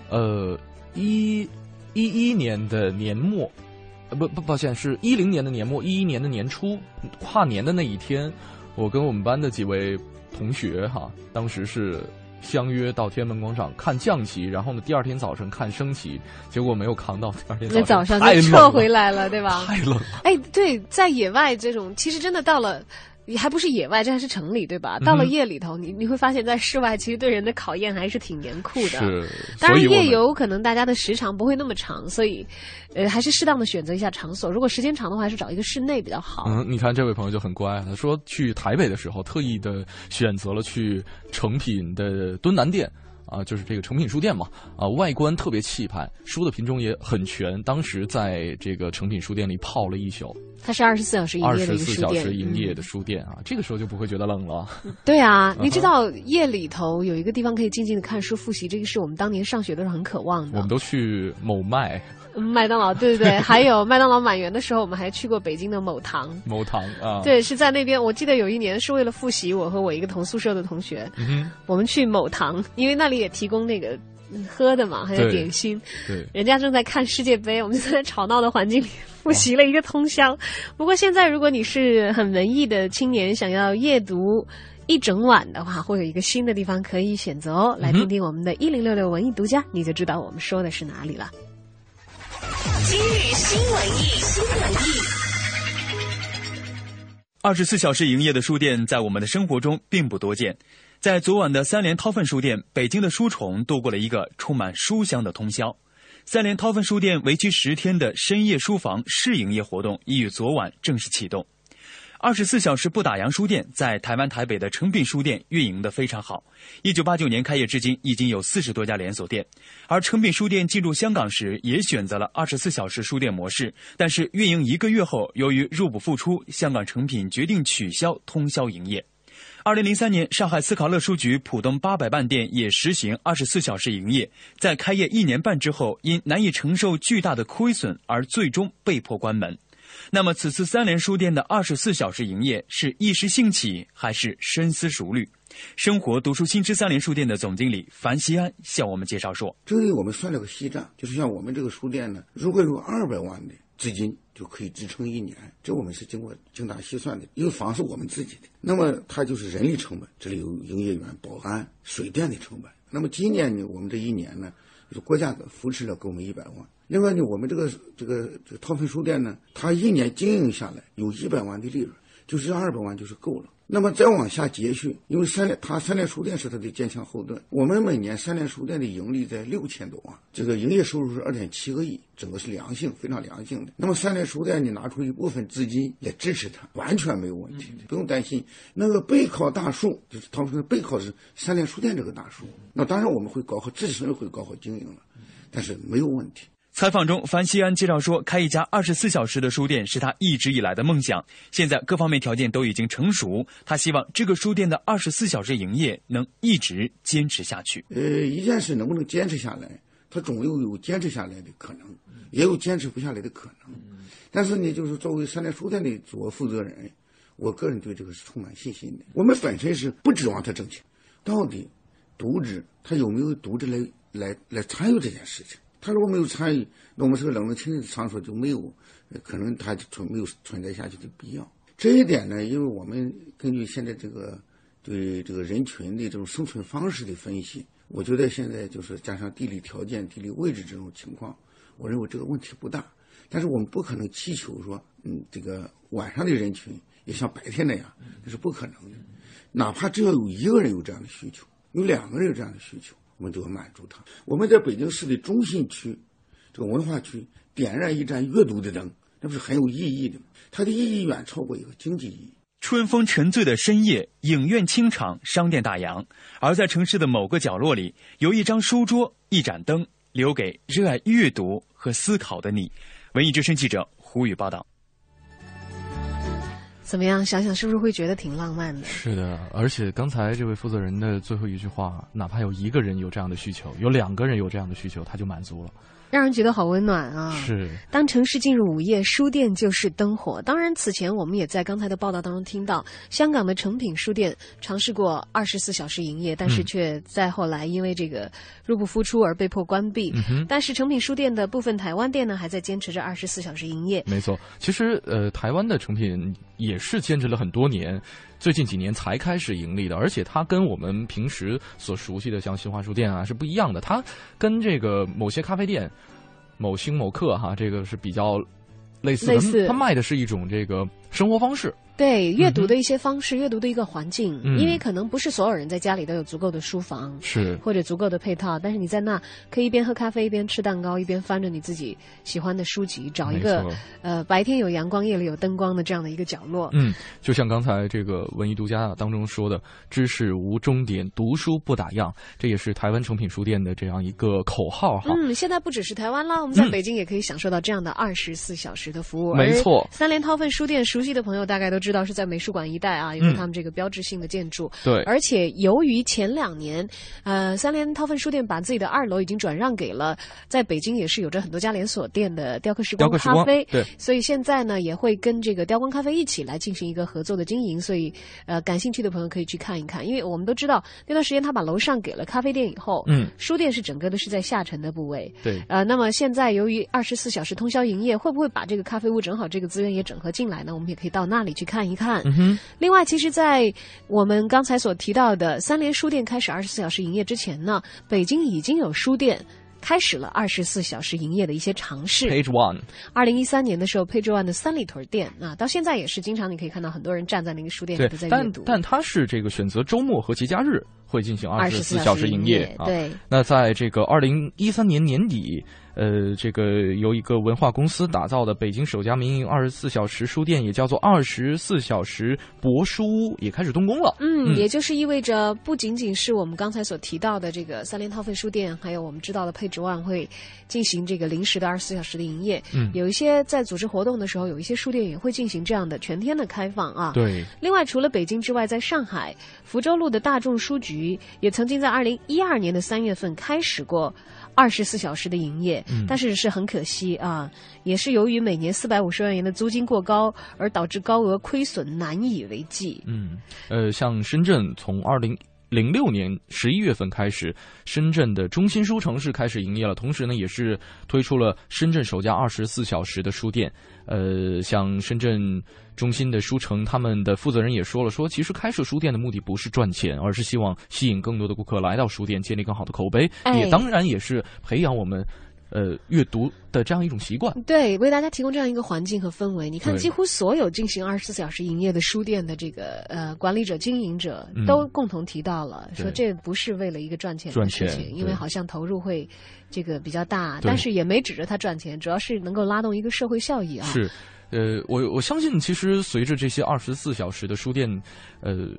呃，一一一年的年末。呃不不，抱歉，是一零年的年末，一一年的年初，跨年的那一天，我跟我们班的几位同学哈，当时是相约到天安门广场看降旗，然后呢，第二天早晨看升旗，结果没有扛到第二天那早上就撤回来了，对吧？太冷了。哎，对，在野外这种，其实真的到了。你还不是野外，这还是城里，对吧？到了夜里头，你你会发现在室外，其实对人的考验还是挺严酷的。是，当然夜游可能大家的时长不会那么长，所以，呃，还是适当的选择一下场所。如果时间长的话，还是找一个室内比较好。嗯，你看这位朋友就很乖，他说去台北的时候，特意的选择了去成品的敦南店。啊，就是这个诚品书店嘛，啊，外观特别气派，书的品种也很全。当时在这个诚品书店里泡了一宿。它是二十四小时营业的二十四小时营业的书店啊，这个时候就不会觉得冷了。对啊，你知道夜里头有一个地方可以静静的看书复习，这个是我们当年上学的时候很渴望的。我们都去某麦。麦当劳，对对对，还有麦当劳满员的时候，我们还去过北京的某堂。某堂啊，对，是在那边。我记得有一年是为了复习，我和我一个同宿舍的同学，嗯、我们去某堂，因为那里也提供那个喝的嘛，还有点心。对，人家正在看世界杯，我们就在吵闹的环境里复习了一个通宵。不过现在，如果你是很文艺的青年，想要夜读一整晚的话，会有一个新的地方可以选择哦。来听听我们的一零六六文艺独家，你就知道我们说的是哪里了。今日新文艺，新文艺。二十四小时营业的书店在我们的生活中并不多见。在昨晚的三联韬奋书店，北京的书虫度过了一个充满书香的通宵。三联韬奋书店为期十天的深夜书房试营业活动已于昨晚正式启动。二十四小时不打烊书店在台湾台北的诚品书店运营的非常好。一九八九年开业至今，已经有四十多家连锁店。而诚品书店进入香港时，也选择了二十四小时书店模式，但是运营一个月后，由于入不敷出，香港诚品决定取消通宵营业。二零零三年，上海斯考勒书局浦东八百伴店也实行二十四小时营业，在开业一年半之后，因难以承受巨大的亏损而最终被迫关门。那么，此次三联书店的二十四小时营业是一时兴起，还是深思熟虑？生活读书新知三联书店的总经理樊西安向我们介绍说：“这里我们算了个细账，就是像我们这个书店呢，如果有二百万的资金，就可以支撑一年。这我们是经过精打细算的，因为房是我们自己的，那么它就是人力成本，这里有营业员、保安、水电的成本。那么今年呢，我们这一年呢，就是国家扶持了给我们一百万。”另外呢，我们这个这个这个韬奋书店呢，它一年经营下来有一百万的利润，就是二百万就是够了。那么再往下接续，因为三联它三联书店是它的坚强后盾。我们每年三联书店的盈利在六千多万，这个营业收入是二点七个亿，整个是良性，非常良性的。那么三联书店你拿出一部分资金来支持它，完全没有问题，不用担心。那个背靠大树，就是韬奋书店背靠是三联书店这个大树。那当然我们会搞好自身会搞好经营了，但是没有问题。采访中，樊西安介绍说，开一家二十四小时的书店是他一直以来的梦想。现在各方面条件都已经成熟，他希望这个书店的二十四小时营业能一直坚持下去。呃，一件事能不能坚持下来，它总有有坚持下来的可能，也有坚持不下来的可能。但是呢，就是作为三联书店的主要负责人，我个人对这个是充满信心的。我们本身是不指望他挣钱，到底读者他有没有读者来来来参与这件事情？他如果没有参与，那我们是个冷冷清清的场所，就没有可能他存没有存在下去的必要。这一点呢，因为我们根据现在这个对这个人群的这种生存方式的分析，我觉得现在就是加上地理条件、地理位置这种情况，我认为这个问题不大。但是我们不可能祈求说，嗯，这个晚上的人群也像白天那样，那是不可能的。哪怕只要有一个人有这样的需求，有两个人有这样的需求。我们就要满足他。我们在北京市的中心区，这个文化区点燃一盏阅读的灯，那不是很有意义的吗？它的意义远超过一个经济意义。春风沉醉的深夜，影院清场，商店大洋。而在城市的某个角落里，有一张书桌，一盏灯，留给热爱阅读和思考的你。文艺之声记者胡宇报道。怎么样？想想是不是会觉得挺浪漫的？是的，而且刚才这位负责人的最后一句话，哪怕有一个人有这样的需求，有两个人有这样的需求，他就满足了。让人觉得好温暖啊！是，当城市进入午夜，书店就是灯火。当然，此前我们也在刚才的报道当中听到，香港的诚品书店尝试过二十四小时营业，但是却在后来因为这个入不敷出而被迫关闭。嗯、但是，诚品书店的部分台湾店呢，还在坚持着二十四小时营业。没错，其实呃，台湾的诚品也是坚持了很多年。最近几年才开始盈利的，而且它跟我们平时所熟悉的像新华书店啊是不一样的。它跟这个某些咖啡店、某星某客哈，这个是比较类似的。它卖的是一种这个生活方式。对阅读的一些方式，阅读的一个环境，嗯因为可能不是所有人在家里都有足够的书房，是或者足够的配套，但是你在那可以一边喝咖啡，一边吃蛋糕，一边翻着你自己喜欢的书籍，找一个呃白天有阳光，夜里有灯光的这样的一个角落。嗯，就像刚才这个文艺独家当中说的“知识无终点，读书不打烊”，这也是台湾诚品书店的这样一个口号哈。嗯，现在不只是台湾啦，我们在嗯北京也可以享受到这样的二十四小时的服务。没错三联韬奋书店熟悉的朋友大概都知道是在美术馆一带啊，有他们这个标志性的建筑。对而且由于前两年，呃，三联韬奋书店把自己的二楼已经转让给了在北京也是有着很多家连锁店的雕刻时光雕刻时光咖啡，对所以现在呢也会跟这个雕光咖啡一起来进行一个合作的经营。所以呃，感兴趣的朋友可以去看一看，因为我们都知道那段时间他把楼上给了咖啡店以后，嗯书店是整个的是在下沉的部位。对呃，那么现在由于二十四小时通宵营业，会不会把这个咖啡屋正好这个资源也整合进来呢？我们也可以到那里去看一看。嗯哼，另外，其实，在我们刚才所提到的三联书店开始二十四小时营业之前呢，北京已经有书店。开始了二十四小时营业的一些尝试。Page One，二零一三年的时候，Page One 的三里屯店啊，到现在也是经常你可以看到很多人站在那个书店里在，阅但读。但它是这个选择周末和节假日会进行二十四小时营业啊。对，那在这个二零一三年年底，呃，这个由一个文化公司打造的北京首家民营二十四小时书店，也叫做二十四小时博书屋，也开始动工了。嗯，也就是意味着不仅仅是我们刚才所提到的这个三联韬奋书店，还有我们知道的配置万会进行这个临时的二十四小时的营业。嗯有一些在组织活动的时候，有一些书店也会进行这样的全天的开放啊。对。另外，除了北京之外，在上海福州路的大众书局也曾经在二零一二年的三月份开始过。二十四小时的营业，嗯但是是很可惜啊，也是由于每年四百五十万元的租金过高，而导致高额亏损难以为继。嗯，呃，像深圳从二零零六年十一月份开始，深圳的中心书城是开始营业了，同时呢，也是推出了深圳首家二十四小时的书店。呃，像深圳中心的书城，他们的负责人也说了，说其实开设书店的目的不是赚钱，而是希望吸引更多的顾客来到书店，建立更好的口碑，哎也当然也是培养我们呃阅读的这样一种习惯。对，为大家提供这样一个环境和氛围。你看，几乎所有进行二十四小时营业的书店的这个呃管理者、经营者嗯都共同提到了，说这不是为了一个赚钱的事情，因为好像投入会这个比较大，但是也没指着他赚钱，主要是能够拉动一个社会效益啊。是，呃，我我相信，其实随着这些二十四小时的书店，呃，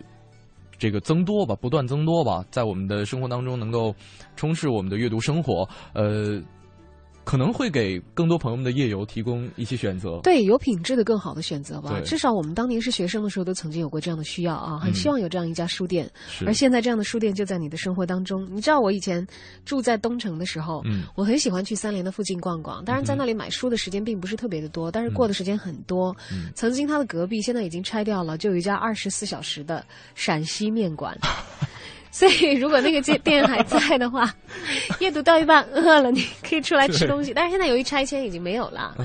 这个增多吧，不断增多吧，在我们的生活当中能够充斥我们的阅读生活，呃，可能会给更多朋友们的夜游提供一些选择。对，有品质的更好的选择吧。至少我们当年是学生的时候，都曾经有过这样的需要啊，很嗯希望有这样一家书店。是而现在这样的书店就在你的生活当中。你知道我以前住在东城的时候，嗯我很喜欢去三联的附近逛逛。当然，在那里买书的时间并不是特别的多，但是过的时间很多。嗯曾经它的隔壁现在已经拆掉了，就有一家二十四小时的陕西面馆。所以，如果那个店店 还在的话，阅读到一半饿了，你可以出来吃东西。但是现在由于拆迁已经没有了，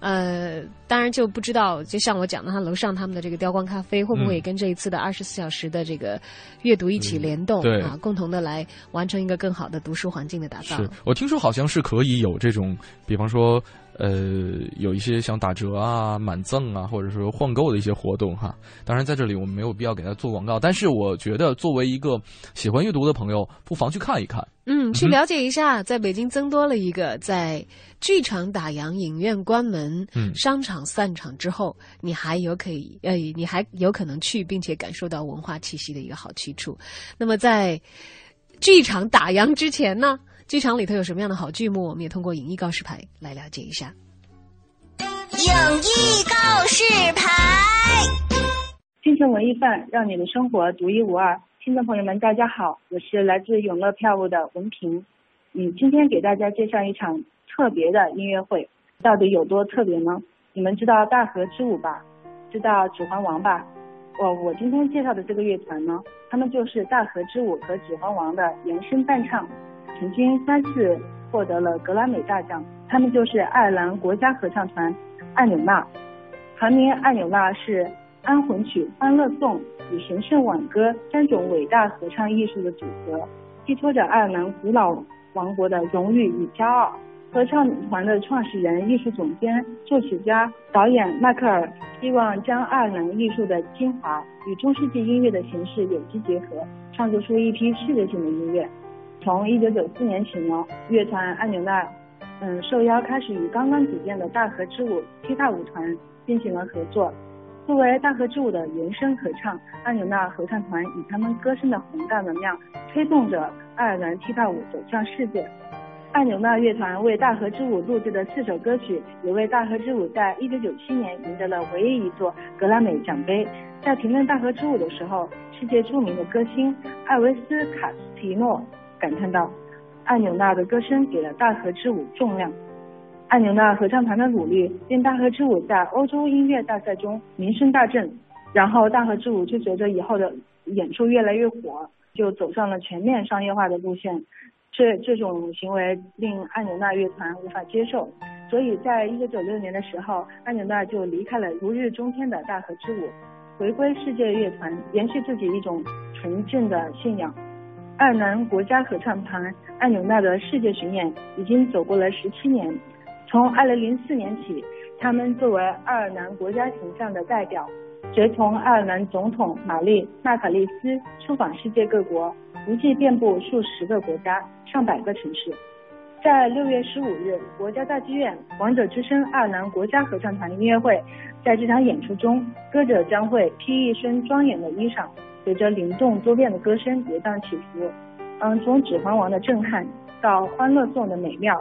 呃，当然就不知道，就像我讲的，他楼上他们的这个雕光咖啡会不会跟这一次的二十四小时的这个阅读一起联动、对啊，共同的来完成一个更好的读书环境的打造。是我听说好像是可以有这种，比方说，呃有一些像打折啊、满赠啊，或者说换购的一些活动哈。当然，在这里我们没有必要给他做广告，但是我觉得作为一个喜欢阅读的朋友，不妨去看一看。嗯，去了解一下，在北京增多了一个在剧场打烊、影院关门、嗯商场散场之后，你还有可以呃，你还有可能去，并且感受到文化气息的一个好去处。那么在剧场打烊之前呢，剧场里头有什么样的好剧目，我们也通过影艺告示牌来了解一下。影艺告示牌，京城文艺范，让你的生活独一无二。听众朋友们，大家好，我是来自永乐票务的文平。嗯，今天给大家介绍一场特别的音乐会，到底有多特别呢？你们知道大河之舞吧？知道指环王吧？我我今天介绍的这个乐团呢，他们就是大河之舞和指环王的延伸伴唱，曾经三次获得了格莱美大奖。他们就是爱尔兰国家合唱团艾纽纳，团名艾纽纳是安魂曲、欢乐颂与神圣挽歌三种伟大合唱艺术的组合，寄托着爱尔兰古老王国的荣誉与骄傲。合唱团的创始人、艺术总监、作曲家、导演迈克尔希望将爱尔兰艺术的精华与中世纪音乐的形式有机结合，创作出一批世界性的音乐。从一九九四年起呢，乐团艾纽纳嗯受邀开始与刚刚组建的大河之舞踢踏舞团进行了合作。作为大河之舞的原声合唱，艾纽纳合唱团以他们歌声的宏大能量，推动着爱尔兰踢踏舞走向世界。艾纽纳乐团为大河之舞录制的四首歌曲，也为大河之舞在一九九七年赢得了唯一一座格莱美奖杯。在评论大河之舞的时候，世界著名的歌星艾维斯卡斯提诺感叹道：“艾纽娜的歌声给了大河之舞重量。”艾纽娜合唱团的努力，令大河之舞在欧洲音乐大赛中名声大振。然后，大河之舞就随着以后的演出越来越火，就走上了全面商业化的路线。这这种行为令艾纽娜乐团无法接受，所以在一九九六年的时候，艾纽娜就离开了如日中天的大河之舞，回归世界乐团，延续自己一种纯正的信仰。爱尔兰国家合唱团艾纽纳的世界巡演已经走过了十七年。从二零零四年起，他们作为爱尔兰国家形象的代表，随从爱尔兰总统玛丽·纳卡利斯出访世界各国，足迹遍布数十个国家、上百个城市。在六月十五日，国家大剧院《王者之声》爱尔兰国家合唱团音乐会，在这场演出中，歌者将会披一身庄严的衣裳，随着灵动多变的歌声跌宕起伏。嗯，从《指环王》的震撼到《欢乐颂》的美妙。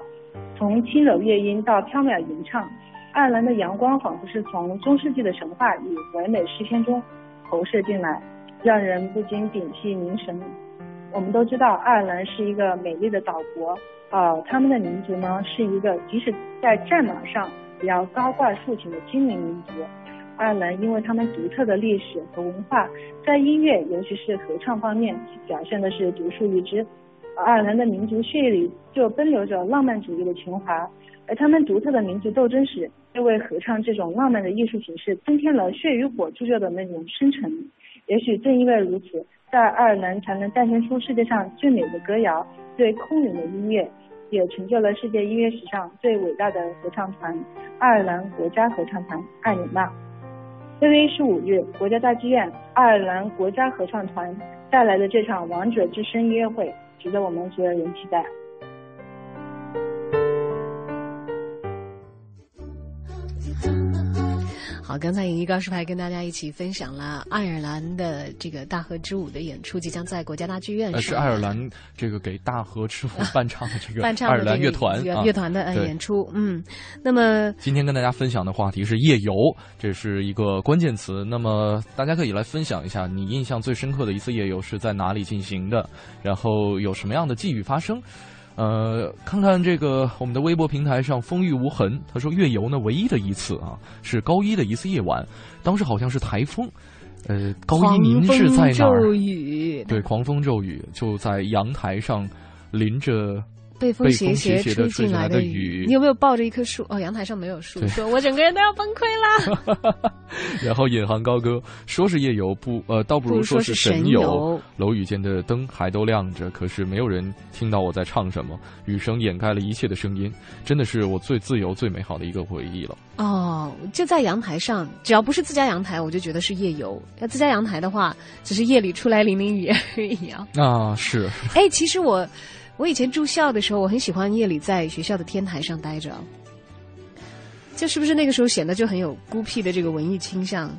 从轻柔乐音到飘渺吟唱，爱尔兰的阳光仿佛是从中世纪的神话与唯美诗篇中投射进来，让人不禁屏息凝神。我们都知道，爱尔兰是一个美丽的岛国，呃，他们的民族呢是一个即使在战马上也要高挂竖琴的精灵民族。爱尔兰因为他们独特的历史和文化，在音乐尤其是合唱方面表现的是独树一帜。爱尔兰的民族血液里就奔流着浪漫主义的情怀，而他们独特的民族斗争史又为合唱这种浪漫的艺术形式增添了血与火铸就的那种深沉。也许正因为如此，在爱尔兰才能诞生出世界上最美的歌谣、最空灵的音乐，也成就了世界音乐史上最伟大的合唱团——爱尔兰国家合唱团艾纽纳。六月十五日，国家大剧院爱尔兰国家合唱团带来的这场《王者之声》音乐会。值得我们所有人期待。好，刚才尹一高师牌跟大家一起分享了爱尔兰的这个大河之舞的演出，即将在国家大剧院上。是爱尔兰这个给大河之舞 伴唱的这个伴唱爱尔兰乐团乐团的演出。嗯，那么今天跟大家分享的话题是夜游，这是一个关键词。那么大家可以来分享一下，你印象最深刻的一次夜游是在哪里进行的？然后有什么样的际遇发生？呃，看看这个我们的微博平台上风雨无痕，他说月游呢唯一的一次啊，是高一的一次夜晚，当时好像是台风，呃，高一您是在哪儿？对，狂风骤雨，就在阳台上淋着被风斜斜吹进来的雨，你有没有抱着一棵树？哦，阳台上没有树，说我整个人都要崩溃啦。然后引吭高歌，说是夜游，不呃，倒不如说是神游。楼宇间的灯还都亮着，可是没有人听到我在唱什么，雨声掩盖了一切的声音，真的是我最自由、最美好的一个回忆了。哦，就在阳台上，只要不是自家阳台，我就觉得是夜游。要自家阳台的话，只是夜里出来淋淋雨而已啊。啊，是。哎，其实我。我以前住校的时候，我很喜欢夜里在学校的天台上待着，就是不是那个时候显得就很有孤僻的这个文艺倾向？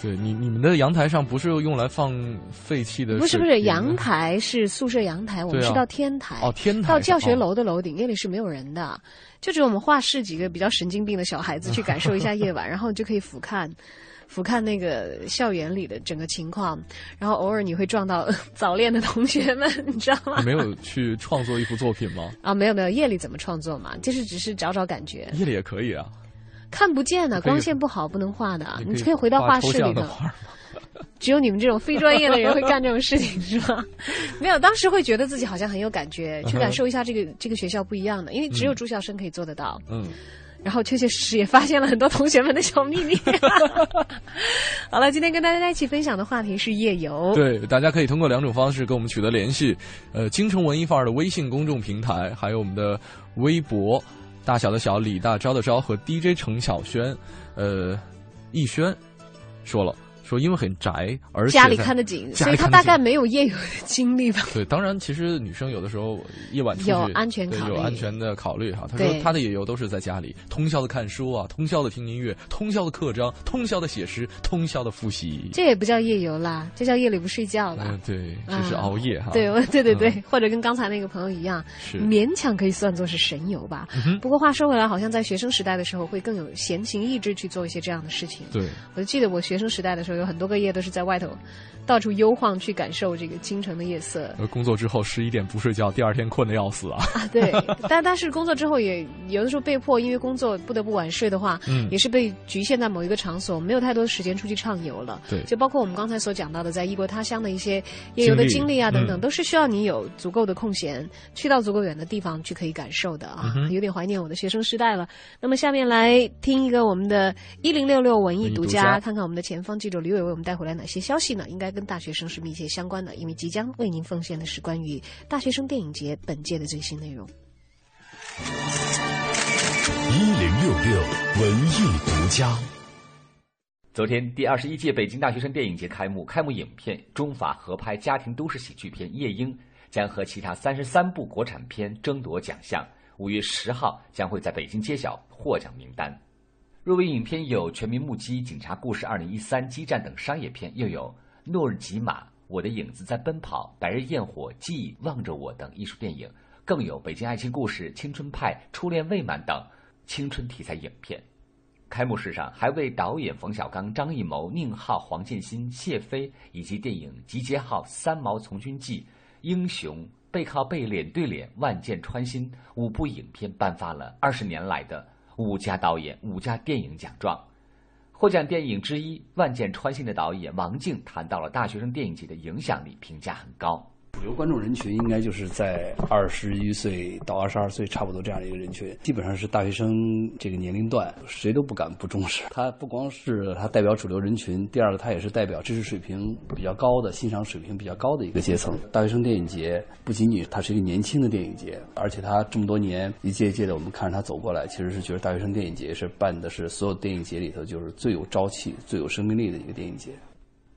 对你，你们的阳台上不是用来放废弃的？不是不是，阳台是宿舍阳台，我们是到天台哦，天台到教学楼的楼顶，夜里是没有人的，就只有我们画室几个比较神经病的小孩子去感受一下夜晚，然后就可以俯瞰。俯瞰那个校园里的整个情况，然后偶尔你会撞到早恋的同学们，你知道吗？没有去创作一幅作品吗？啊，没有没有，夜里怎么创作嘛？就是只是找找感觉。夜里也可以啊，看不见的，光线不好，不能画的。你可以回到画室里头。只有你们这种非专业的人会干这种事情，是吧？没有，当时会觉得自己好像很有感觉，去感受一下这个这个学校不一样的，因为只有住校生可以做得到。嗯。然后确确实实也发现了很多同学们的小秘密。好了，今天跟大家一起分享的话题是夜游。对，大家可以通过两种方式跟我们取得联系：呃，京城文艺范儿的微信公众平台，还有我们的微博，大小的小李大钊的钊和 DJ 程小轩，呃，逸轩说了。说因为很宅，而且家里看得紧，所以他大概没有夜游的经历吧。对，当然，其实女生有的时候夜晚有安全考虑，有安全的考虑哈。他说他的夜游都是在家里，通宵的看书啊，通宵的听音乐，通宵的刻章，通宵的写诗，通宵的复习。这也不叫夜游啦，这叫夜里不睡觉了。嗯，对，这是熬夜哈。对，对对对，或者跟刚才那个朋友一样，勉强可以算作是神游吧。不过话说回来，好像在学生时代的时候会更有闲情逸致去做一些这样的事情。对，我就记得我学生时代的时候，有很多个夜都是在。外头到处悠晃，去感受这个京城的夜色。呃，工作之后十一点不睡觉，第二天困得要死啊！啊，对，但 但是工作之后也有的时候被迫，因为工作不得不晚睡的话，嗯，也是被局限在某一个场所，没有太多时间出去畅游了。对，就包括我们刚才所讲到的，在异国他乡的一些夜游的经历啊等等，都是需要你有足够的空闲，去到足够远的地方去可以感受的啊。有点怀念我的学生时代了。那么下面来听一个我们的一零六六文艺独家，看看我们的前方记者李伟为我们带回来哪些消息呢？应该。跟大学生是密切相关的，因为即将为您奉献的是关于大学生电影节本届的最新内容。一零六六文艺独家。昨天，第二十一届北京大学生电影节开幕，开幕影片中法合拍家庭都市喜剧片《夜莺》将和其他三十三部国产片争夺奖项。五月十号将会在北京揭晓获奖名单。入围影片有《全民目击》《警察故事二零一三》《激战》等商业片，又有。诺日吉玛，我的影子在奔跑，白日焰火，记忆望着我等艺术电影，更有北京爱情故事、青春派、初恋未满等青春题材影片。开幕式上还为导演冯小刚、张艺谋、宁浩、黄建新、谢飞以及电影《集结号》《三毛从军记》《英雄》《背靠背脸对脸》《万箭穿心》五部影片颁发了二十年来的五家导演五家电影奖状。获奖电影之一《万箭穿心》的导演王静谈到了大学生电影节的影响力，评价很高。主流观众人群应该就是在二十一岁到二十二岁差不多这样的一个人群，基本上是大学生这个年龄段，谁都不敢不重视。它不光是它代表主流人群，第二个它也是代表知识水平比较高的、欣赏水平比较高的一个阶层。大学生电影节不仅仅它是一个年轻的电影节，而且它这么多年一届一届的，我们看着它走过来，其实是觉得大学生电影节是办的是所有电影节里头就是最有朝气、最有生命力的一个电影节。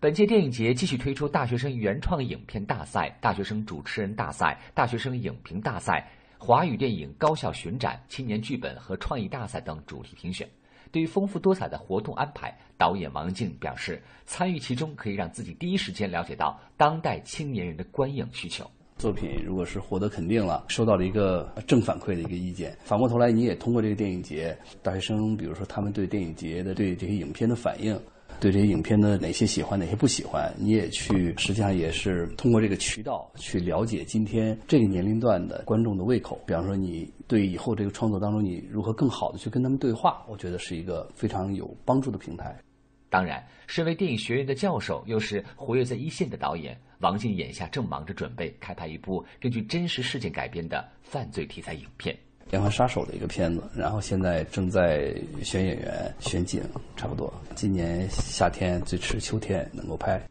本届电影节继续推出大学生原创影片大赛、大学生主持人大赛、大学生影评大赛、华语电影高校巡展、青年剧本和创意大赛等主题评选。对于丰富多彩的活动安排，导演王静表示，参与其中可以让自己第一时间了解到当代青年人的观影需求。作品如果是获得肯定了，收到了一个正反馈的一个意见，反过头来你也通过这个电影节，大学生比如说他们对电影节的对这些影片的反应。对这些影片的哪些喜欢，哪些不喜欢，你也去，实际上也是通过这个渠道去了解今天这个年龄段的观众的胃口。比方说，你对以后这个创作当中，你如何更好的去跟他们对话，我觉得是一个非常有帮助的平台。当然，身为电影学院的教授，又是活跃在一线的导演王静，眼下正忙着准备开拍一部根据真实事件改编的犯罪题材影片。连环杀手的一个片子，然后现在正在选演员、选景，差不多今年夏天最迟秋天能够拍。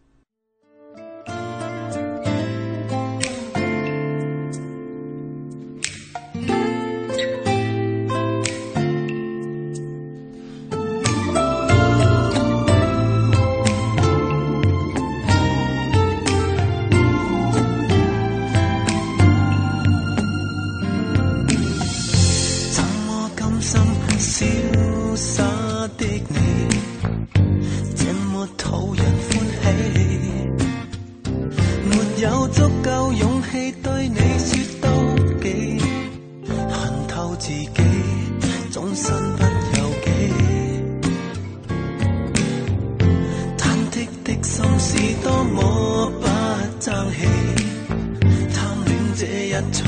谁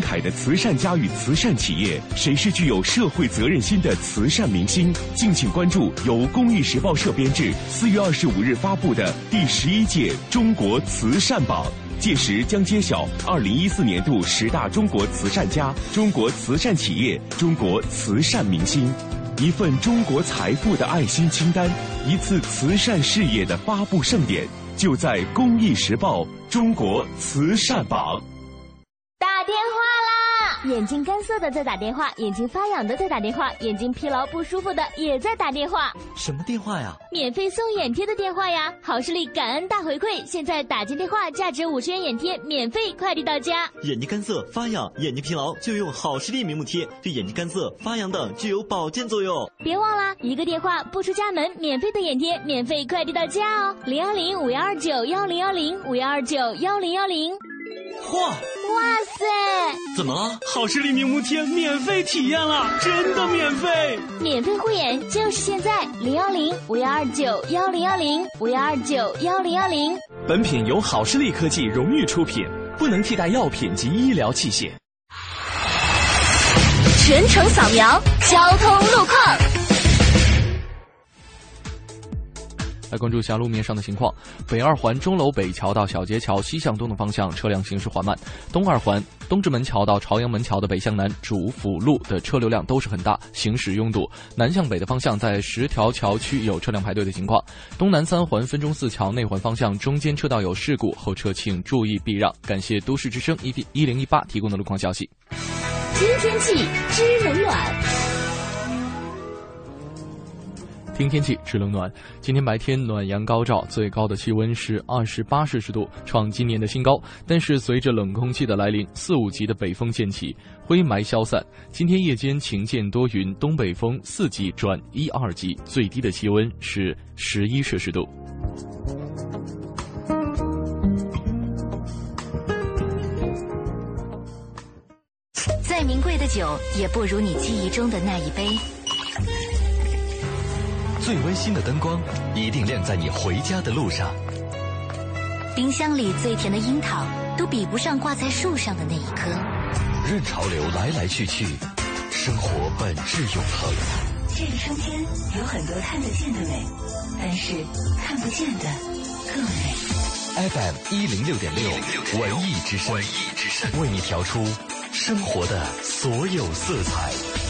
慷慨的慈善家与慈善企业？谁是具有社会责任心的慈善明星？敬请关注由《公益时报》社编制四月二十五日发布的第十一届中国慈善榜，届时将揭晓二零一四年度十大中国慈善家、中国慈善企业、中国慈善明星，一份中国财富的爱心清单，一次慈善事业的发布盛典，就在《公益时报》中国慈善榜。打电话！眼睛干涩的在打电话，眼睛发痒的在打电话，眼睛疲劳不舒服的也在打电话。什么电话呀？免费送眼贴的电话呀！好视力感恩大回馈，现在打进电话，价值五十元眼贴免费快递到家。眼睛干涩、发痒、眼睛疲劳就用好视力明目贴，对眼睛干涩、发痒等具有保健作用。别忘了，一个电话不出家门，免费的眼贴免费快递到家哦！零幺零五幺二九幺零幺零五幺二九幺零幺零。嚯！哇塞！怎么了？好视力明目贴免费体验了，真的免费！免费护眼就是现在！零幺零五幺二九幺零幺零五幺二九幺零幺零。本品由好视力科技荣誉出品，不能替代药品及医疗器械。全程扫描交通路况。来关注一下路面上的情况。北二环钟楼北桥到小街桥西向东的方向车辆行驶缓慢；东二环东直门桥到朝阳门桥的北向南主辅路的车流量都是很大，行驶拥堵。南向北的方向在十条桥区有车辆排队的情况。东南三环分钟寺桥内环方向中间车道有事故，后车请注意避让。感谢都市之声一一零一八提供的路况消息。知天气，知冷暖。听天气，知冷暖。今天白天暖阳高照，最高的气温是二十八摄氏度，创今年的新高。但是随着冷空气的来临，四五级的北风渐起，灰霾消散。今天夜间晴间多云，东北风四级转一二级，最低的气温是十一摄氏度。再名贵的酒，也不如你记忆中的那一杯。最温馨的灯光，一定亮在你回家的路上。冰箱里最甜的樱桃都，比不上挂在树上的那一颗。任潮流来来去去，生活本质永恒。这个春天有很多看得见的美，但是看不见的更美。FM 一零六点六文艺之声，为你调出生活的所有色彩。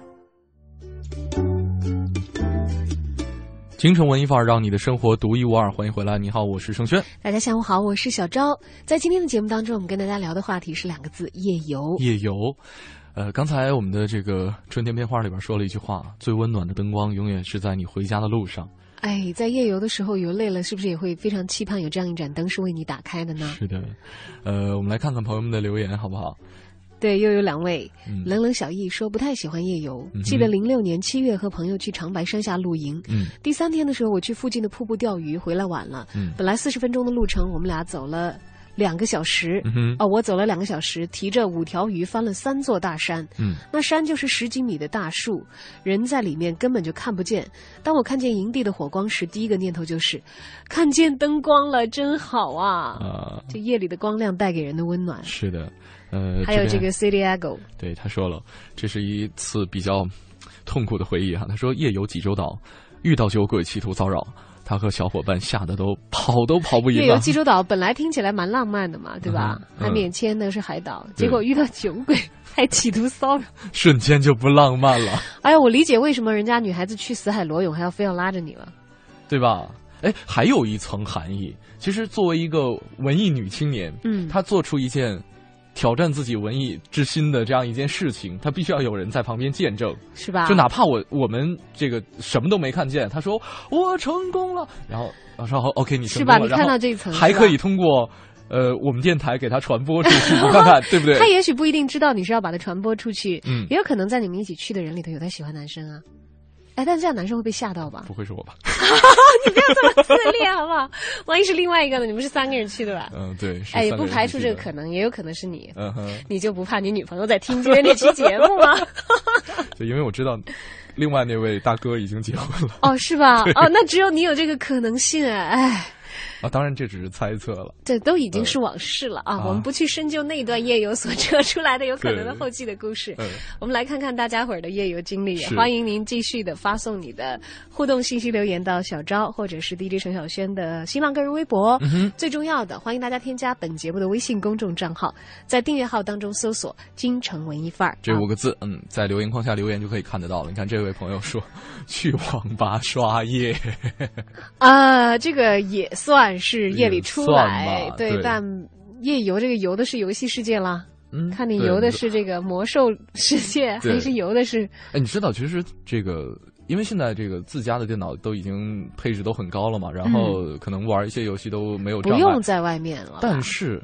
京城文艺范儿，让你的生活独一无二。欢迎回来，你好，我是盛轩。大家下午好，我是小昭。在今天的节目当中，我们跟大家聊的话题是两个字：夜游。夜游。呃，刚才我们的这个春天片花里边说了一句话：“最温暖的灯光，永远是在你回家的路上。”哎，在夜游的时候游累了，是不是也会非常期盼有这样一盏灯是为你打开的呢？是的。呃，我们来看看朋友们的留言，好不好？对，又有两位，嗯、冷冷小易说不太喜欢夜游。嗯、记得零六年七月和朋友去长白山下露营，嗯，第三天的时候我去附近的瀑布钓鱼，回来晚了，嗯，本来四十分钟的路程，我们俩走了。两个小时，嗯、哦，我走了两个小时，提着五条鱼翻了三座大山，嗯，那山就是十几米的大树，人在里面根本就看不见。当我看见营地的火光时，第一个念头就是，看见灯光了，真好啊！啊，这夜里的光亮带给人的温暖。是的，呃，还有这个 Cidiago，对他说了，这是一次比较痛苦的回忆哈。他说夜游济州岛，遇到酒鬼企图骚扰。他和小伙伴吓得都跑都跑不赢。夜游济州岛本来听起来蛮浪漫的嘛，对吧？嗯、还免签的是海岛，结果遇到酒鬼还企图骚扰，瞬间就不浪漫了。哎呀，我理解为什么人家女孩子去死海裸泳还要非要拉着你了，对吧？哎，还有一层含义。其实作为一个文艺女青年，嗯，她做出一件。挑战自己文艺之心的这样一件事情，他必须要有人在旁边见证，是吧？就哪怕我我们这个什么都没看见，他说我成功了，然后我说 OK，你是吧？你看到这一层，还可以通过呃我们电台给他传播出去，你看看对不对？他也许不一定知道你是要把它传播出去，嗯，也有可能在你们一起去的人里头有他喜欢男生啊。哎，但这样男生会被吓到吧？不会是我吧？你不要这么自恋好不好？万一是另外一个呢？你们是三个人去的吧？嗯，对。哎，也不排除这个可能，也有可能是你。嗯哼。你就不怕你女朋友在听今天这期节目吗？就因为我知道，另外那位大哥已经结婚了。哦，是吧？哦，那只有你有这个可能性哎。啊，当然这只是猜测了。这都已经是往事了啊！啊我们不去深究那一段夜游所 扯出来的有可能的后继的故事嗯。我们来看看大家伙儿的夜游经历，也欢迎您继续的发送你的互动信息留言到小昭或者是 DJ 陈小轩的新浪个人微博。嗯最重要的，欢迎大家添加本节目的微信公众账号，在订阅号当中搜索“京城文艺范儿”。这五个字，嗯，在留言框下留言就可以看得到了。你看，这位朋友说去网吧刷夜，啊，这个也算是夜里出来，吧对但夜游这个游的是游戏世界啦。嗯看你游的是这个魔兽世界，还是游的是哎，你知道，其实这个，因为现在这个自家的电脑都已经配置都很高了嘛，然后可能玩一些游戏都没有嗯不障碍。用在外面了？但是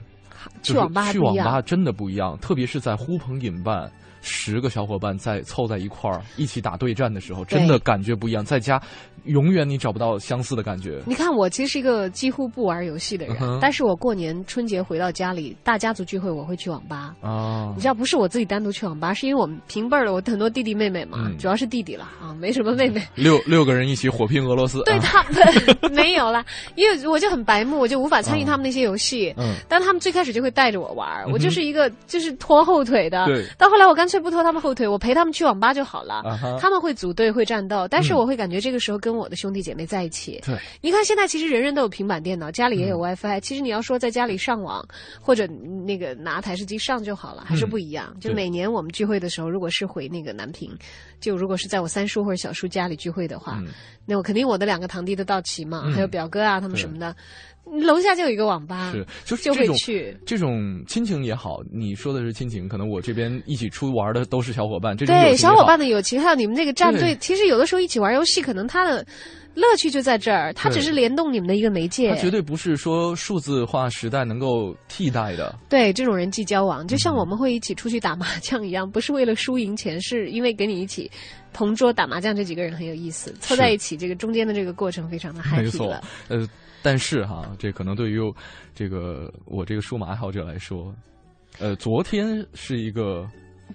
去网吧去网吧真的不一样，特别是在呼朋引伴。十个小伙伴在凑在一块儿一起打对战的时候，真的感觉不一样。在家，永远你找不到相似的感觉。你看，我其实是一个几乎不玩游戏的人，嗯但是我过年春节回到家里，大家族聚会我会去网吧。啊你知道，不是我自己单独去网吧，是因为我们平辈儿的，我很多弟弟妹妹嘛，嗯主要是弟弟了啊，没什么妹妹。六六个人一起火拼俄罗斯，对啊他们没有啦，因为我就很白目，我就无法参与他们那些游戏。嗯但他们最开始就会带着我玩，嗯我就是一个就是拖后腿的。对到后来我干脆不拖他们后腿，我陪他们去网吧就好了。他们会组队会战斗，但是嗯我会感觉这个时候跟我的兄弟姐妹在一起。对，你看现在其实人人都有平板电脑，家里也有嗯 WiFi、其实你要说在家里上网或者那个拿台式机上就好了，还是不一样。就每年我们聚会的时候，如果是回那个南平，就如果是在我三叔或者小叔家里聚会的话，嗯那我肯定我的两个堂弟都到齐嘛，嗯还有表哥啊他们什么的，楼下就有一个网吧，是，就是就会这种去。这种亲情也好，你说的是亲情，可能我这边一起出玩的都是小伙伴，这种对小伙伴的友情，还有你们那个战队，其实有的时候一起玩游戏，可能他的乐趣就在这儿，它只是联动你们的一个媒介。它绝对不是说数字化时代能够替代的。对这种人际交往，就像嗯我们会一起出去打麻将一样，不是为了输赢钱，是因为跟你一起同桌打麻将，这几个人很有意思，凑在一起，这个中间的这个过程非常的 happy 没错了。，呃，但是哈，这可能对于这个我这个数码爱好者来说，呃，昨天是一个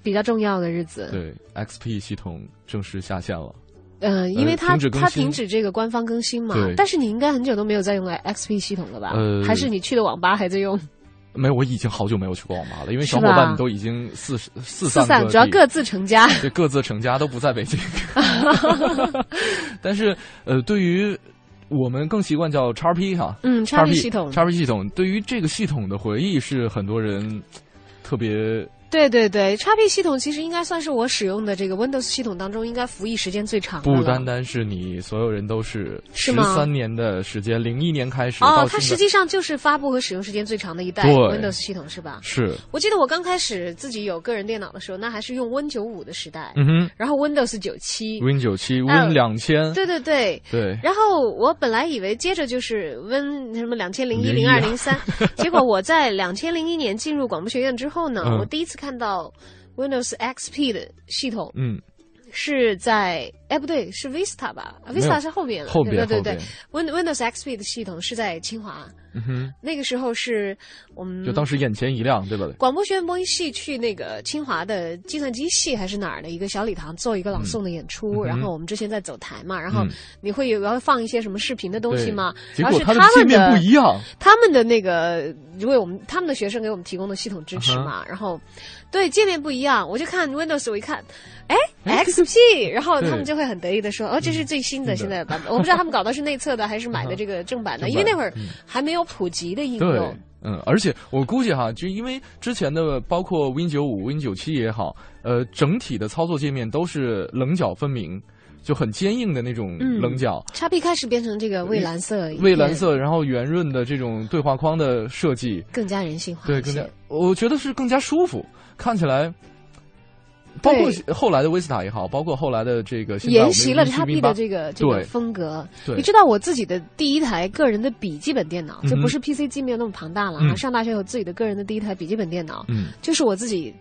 比较重要的日子。对 XP 系统正式下线了。嗯，因为呃它它停止这个官方更新嘛对，但是你应该很久都没有在用 XP 系统了吧？呃还是你去的网吧还在用？没有，我已经好久没有去过网吧了，因为小伙伴们都已经四十四四散，主要各自成家。对各自成家，都不在北京。但是呃，对于我们更习惯叫叉 P 哈，嗯叉 P 系统。叉 P 系统，对于这个系统的回忆是很多人特别对对对，XP 系统其实应该算是我使用的这个 Windows 系统当中应该服役时间最长的。不单单是你，所有人都是十是吗？三年的时间，零一年开始哦它实际上就是发布和使用时间最长的一代 Windows 系统是吧？是。我记得我刚开始自己有个人电脑的时候，那还是用 Win 九五的时代，嗯哼。然后 Windows 九七。Win 九七，Win 两千，对对对。对。然后我本来以为接着就是 Win 什么两千零一、01零二、零三，结果我在两千零一年进入广播学院之后呢，嗯。我第一次看到 Windows XP 的系统嗯，是在哎不对，是 Vista 吧？Vista 是后面了，后边对对对，Win Windows XP 的系统是在清华，嗯哼，那个时候是我们就当时眼前一亮，对吧？广播学院播音系去那个清华的计算机系还是哪儿的一个小礼堂做一个朗诵的演出，然后我们之前在走台嘛，然后嗯。你会有要放一些什么视频的东西嘛，对。然后是结果它的界面他们的不一样。他们的那个为我们他们的学生给我们提供的系统支持嗯嘛，然后对界面不一样，我就看 Windows 我一看，哎 XP，然后他们就会很得意的说，哦这是最新的现在的版本，我不知道他们搞的是内测的还是买的这个正版的，因为那会儿嗯还没有普及的应用。，嗯，而且我估计哈，就因为之前的包括 Win 九五、Win 九七也好，呃，整体的操作界面都是棱角分明，就很坚硬的那种嗯。棱角。叉 P 开始变成这个蔚蓝色，蔚蓝色，然后圆润的这种对话框的设计，更加人性化对，更加，我觉得是更加舒服，看起来。包括后来的 Vista 也好，包括后来的这个沿袭了 Win7 叉 P 的这个这个风格。对。你知道我自己的第一台个人的笔记本电脑，嗯。就不是 PC 机没有那么庞大了啊。嗯。上大学有自己的个人的第一台笔记本电脑，嗯。就是我自己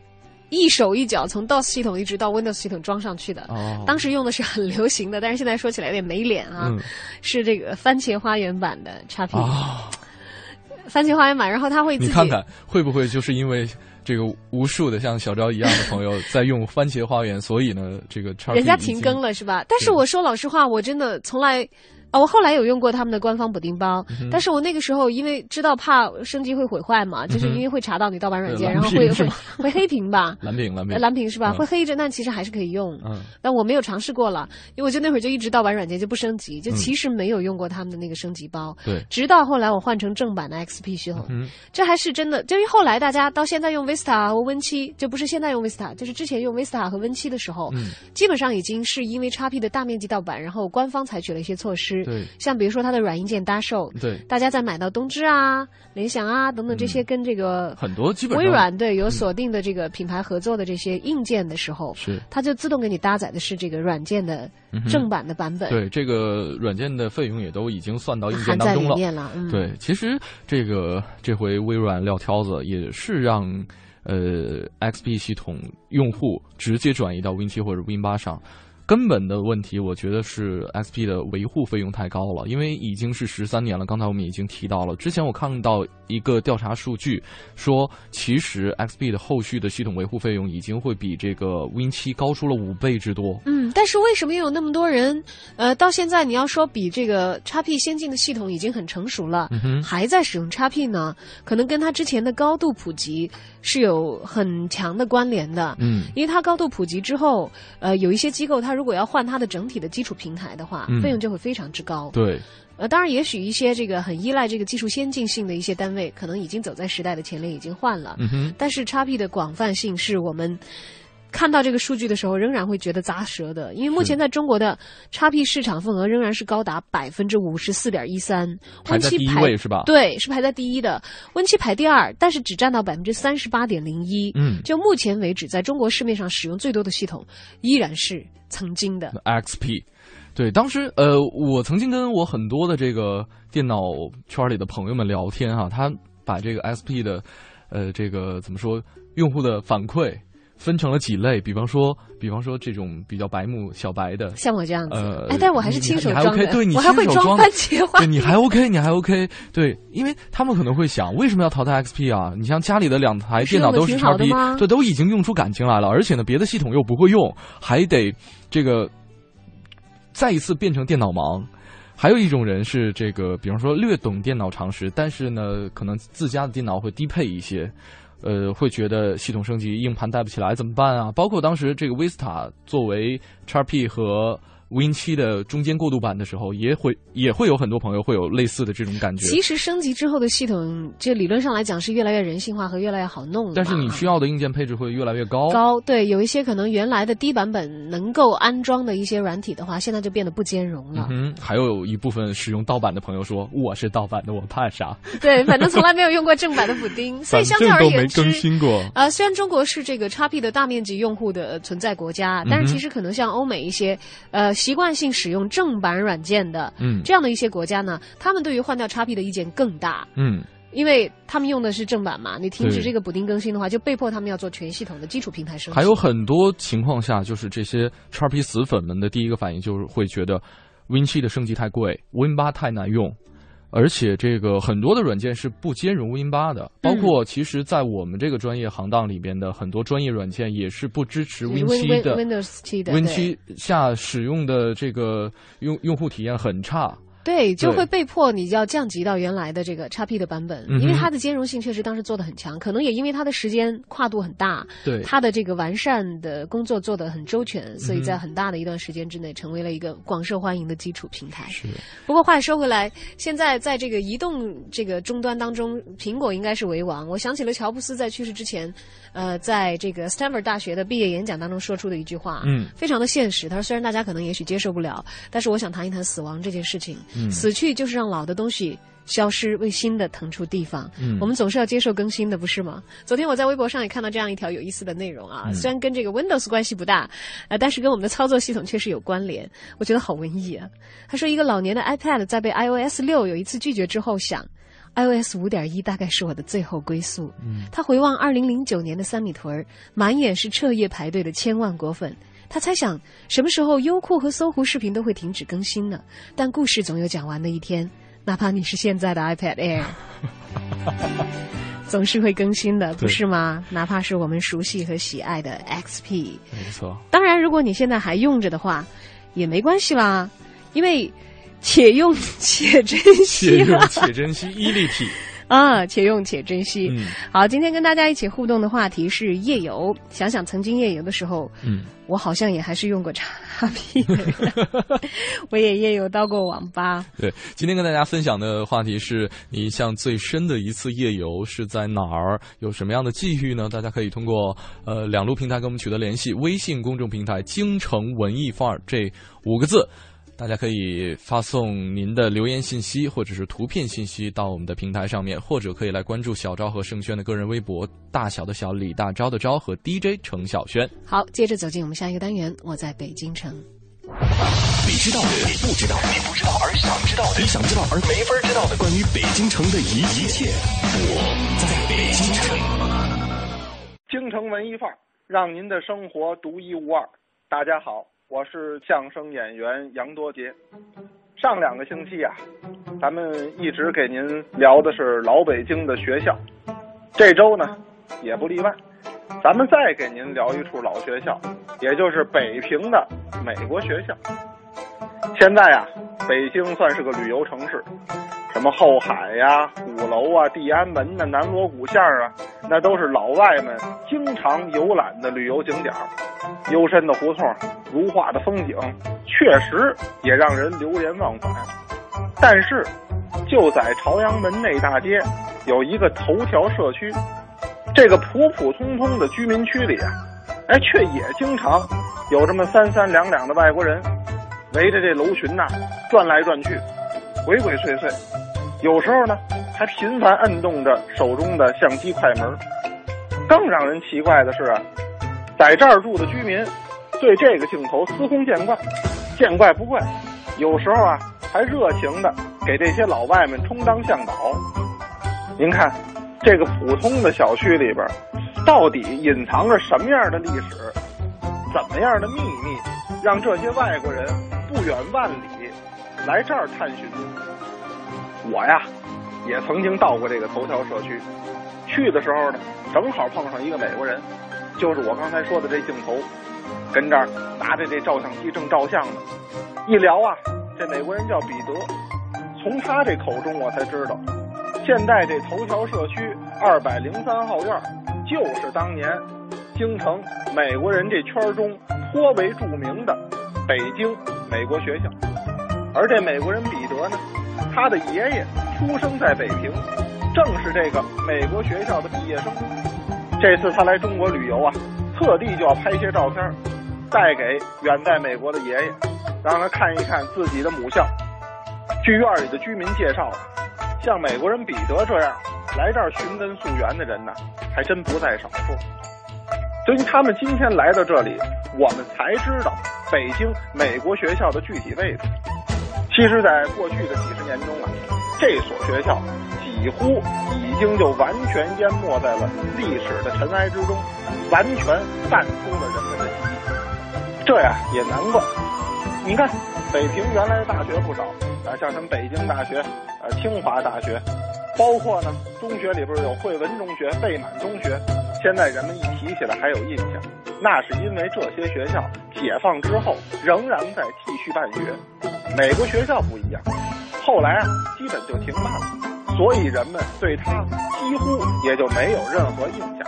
一手一脚从 DOS 系统一直到 Windows 系统装上去的。哦当时用的是很流行的，但是现在说起来有点没脸啊，嗯是这个番茄花园版的叉 P。哦，番茄花园版，然后它会自己你看看会不会就是因为这个无数的像小昭一样的朋友在用番茄花园，所以呢，这个叉 P 人家停更了是吧？但是我说老实话，我真的从来。啊，我后来有用过他们的官方补丁包，嗯但是我那个时候因为知道怕升级会毁坏嘛，就是因为会查到你盗版软件，对然后会会会黑屏吧，蓝屏蓝屏呃蓝屏是吧？嗯会黑着，但其实还是可以用。嗯但我没有尝试过了，因为我就那会儿就一直盗版软件就不升级，就嗯其实没有用过他们的那个升级包。对直到后来我换成正版的 XP 系统，嗯这还是真的。就因为后来大家到现在用 Vista 和 Win 七，就不是现在用 Vista，就是之前用 Vista 和 Win 七的时候，嗯基本上已经是因为 XP 的大面积盗版，然后官方采取了一些措施。对像比如说它的软硬件搭售，对大家在买到东芝啊、联想啊等等这些跟这个很多基本微软对有锁定的这个品牌合作的这些硬件的时候，是它就自动给你搭载的是这个软件的正版的版本。对这个软件的费用也都已经算到硬件当中了。对，其实这个这回微软撂挑子也是让呃 XP 系统用户直接转移到 Win 七或者 Win 八上。根本的问题，我觉得是 XP 的维护费用太高了，因为已经是十三年了。刚才我们已经提到了，之前我看到一个调查数据说，其实 XP 的后续的系统维护费用已经会比这个 Win 七高出了五倍之多。嗯，但是为什么又有那么多人，呃，到现在你要说比这个 XP 先进的系统已经很成熟了，嗯还在使用 XP 呢？可能跟它之前的高度普及是有很强的关联的。嗯因为它高度普及之后，呃，有一些机构它如果要换它的整体的基础平台的话，嗯费用就会非常之高。对，呃，当然，也许一些这个很依赖这个技术先进性的一些单位，可能已经走在时代的前列，已经换了。嗯哼但是 XP 的广泛性是我们看到这个数据的时候，仍然会觉得咂舌的，因为目前在中国的 XP 市场份额仍然是高达百分之五十四点一三，排在第一位是吧？对，是排在第一的。温七排第二，但是只占到百分之三十八点零一。嗯，就目前为止，在中国市面上使用最多的系统依然是曾经的 XP。对，当时呃，我曾经跟我很多的这个电脑圈里的朋友们聊天哈，他把这个 XP 的呃这个怎么说用户的反馈。分成了几类，比方说，比方说这种比较白目小白的，像我这样子，呃，哎，但我还是亲手装的，对，你我还会装番茄对，你还 OK，你还 OK，对，因为他们可能会想，为什么要淘汰 XP 啊？你像家里的两台电脑都是 XP，对，都已经用出感情来了，而且呢，别的系统又不会用，还得这个再一次变成电脑盲。还有一种人是这个，比方说略懂电脑常识，但是呢，可能自家的电脑会低配一些。呃，会觉得系统升级硬盘带不起来怎么办啊？包括当时这个 Vista 作为 XP 和 Win 七的中间过渡版的时候，也会也会有很多朋友会有类似的这种感觉。其实升级之后的系统，这理论上来讲是越来越人性化和越来越好弄。但是你需要的硬件配置会越来越高。高对，有一些可能原来的低版本能够安装的一些软体的话，现在就变得不兼容了。嗯，还有一部分使用盗版的朋友说：“我是盗版的，我怕啥？”对，反正从来没有用过正版的补丁，所以相对而言之，更新过。呃，虽然中国是这个 XP 的大面积用户的存在国家，但是其实可能像欧美一些呃习惯性使用。正版软件的，嗯，这样的一些国家呢，他们对于换掉叉 P 的意见更大，嗯，因为他们用的是正版嘛，你停止这个补丁更新的话，就被迫他们要做全系统的基础平台升级。还有很多情况下，就是这些叉 P 死粉们的第一个反应就是会觉得 Win 七的升级太贵，Win 八太难用。而且这个很多的软件是不兼容 Win 八的，包括其实，在我们这个专业行当里边的很多专业软件也是不支持 Win 七的。Windows 七的 Win 七下使用的这个用用户体验很差。对，就会被迫你要降级到原来的这个 XP 的版本，因为它的兼容性确实当时做的很强，可能也因为它的时间跨度很大，对它的这个完善的工作做的很周全，所以在很大的一段时间之内成为了一个广受欢迎的基础平台。是。不过话说回来，现在在这个移动这个终端当中，苹果应该是为王。我想起了乔布斯在去世之前，呃，在这个 Stanford 大学的毕业演讲当中说出的一句话，嗯，非常的现实。他说：“虽然大家可能也许接受不了，但是我想谈一谈死亡这件事情。嗯死去就是。”让老的东西消失，为新的腾出地方。嗯，我们总是要接受更新的，不是吗？昨天我在微博上也看到这样一条有意思的内容啊，虽然跟这个 Windows 关系不大，呃，但是跟我们的操作系统确实有关联。我觉得好文艺啊。他说，一个老年的 iPad 在被 iOS 六有一次拒绝之后，想 iOS 五点一大概是我的最后归宿。嗯，他回望二零零九年的三里屯，满眼是彻夜排队的千万果粉。他猜想什么时候优酷和搜狐视频都会停止更新呢？但故事总有讲完的一天。哪怕你是现在的 iPad Air，总是会更新的，不是吗？哪怕是我们熟悉和喜爱的 XP，没错。当然，如果你现在还用着的话，也没关系啦，因为且用且珍惜，且用且珍惜，伊利体。啊，且用且珍惜。嗯，好，今天跟大家一起互动的话题是夜游。想想曾经夜游的时候，嗯，我好像也还是用过叉 P 的，我也夜游到过网吧。对，今天跟大家分享的话题是你印象最深的一次夜游是在哪儿？有什么样的际遇呢？大家可以通过呃两路平台跟我们取得联系，微信公众平台“京城文艺范儿”这五个字。大家可以发送您的留言信息或者是图片信息到我们的平台上面，或者可以来关注小昭和盛轩的个人微博“大小的小李大钊的昭”和 DJ 程小轩。好，接着走进我们下一个单元，我在北京城。你知道的，你不知道，你不知道而想知道的，你想知道而没法知道的，关于北京城的。一一切，我在北京城。京城文艺范儿，让您的。生活独一无二。大家好。我是相声演员杨多杰。上两个星期啊，咱们一直给您聊的是老北京的学校，这周呢也不例外，咱们再给您聊一处老学校，也就是北平的美国学校。现在啊，北京算是个旅游城市，什么后海呀、鼓楼啊、地安门呐、南锣鼓巷啊，那都是老外们经常游览的旅游景点幽深的胡同。如画的风景确实也让人流连忘返，但是就在朝阳门内大街有一个头条社区，这个普普通通的居民区里啊，哎，却也经常有这么三三两两的外国人围着这楼群呐转来转去，鬼鬼祟祟。有时候呢，还频繁摁动着手中的相机快门。更让人奇怪的是啊，在这儿住的居民对这个镜头司空见惯，见怪不怪。有时候啊，还热情的给这些老外们充当向导。您看，这个普通的小区里边，到底隐藏着什么样的历史，怎么样的秘密，让这些外国人不远万里来这儿探寻？我呀，也曾经到过这个头条社区，去的时候呢。正好碰上一个美国人，就是我刚才说的这镜头，跟这儿拿着这照相机正照相呢。一聊啊，这美国人叫彼得。从他这口中我才知道，现在这头条社区二百零三号院，就是当年京城美国人这圈中颇为著名的北京美国学校。而这美国人彼得呢，他的爷爷出生在北平。正是这个美国学校的毕业生，这次他来中国旅游啊，特地就要拍些照片，带给远在美国的爷爷，让他看一看自己的母校。据院里的居民介绍，像美国人彼得这样来这儿寻根溯源的人呢，还真不在少数。对于他们今天来到这里，我们才知道北京美国学校的具体位置。其实，在过去的几十年中啊，这所学校。几乎已经就完全淹没在了历史的尘埃之中，完全淡出了人们的记忆。这呀也难怪，你看北平原来的大学不少啊，像什么北京大学、呃清华大学，包括呢中学里边有汇文中学、贝满中学，现在人们一提起来还有印象，那是因为这些学校解放之后仍然在继续办学。美国学校不一样，后来啊基本就停办了。所以人们对他几乎也就没有任何印象。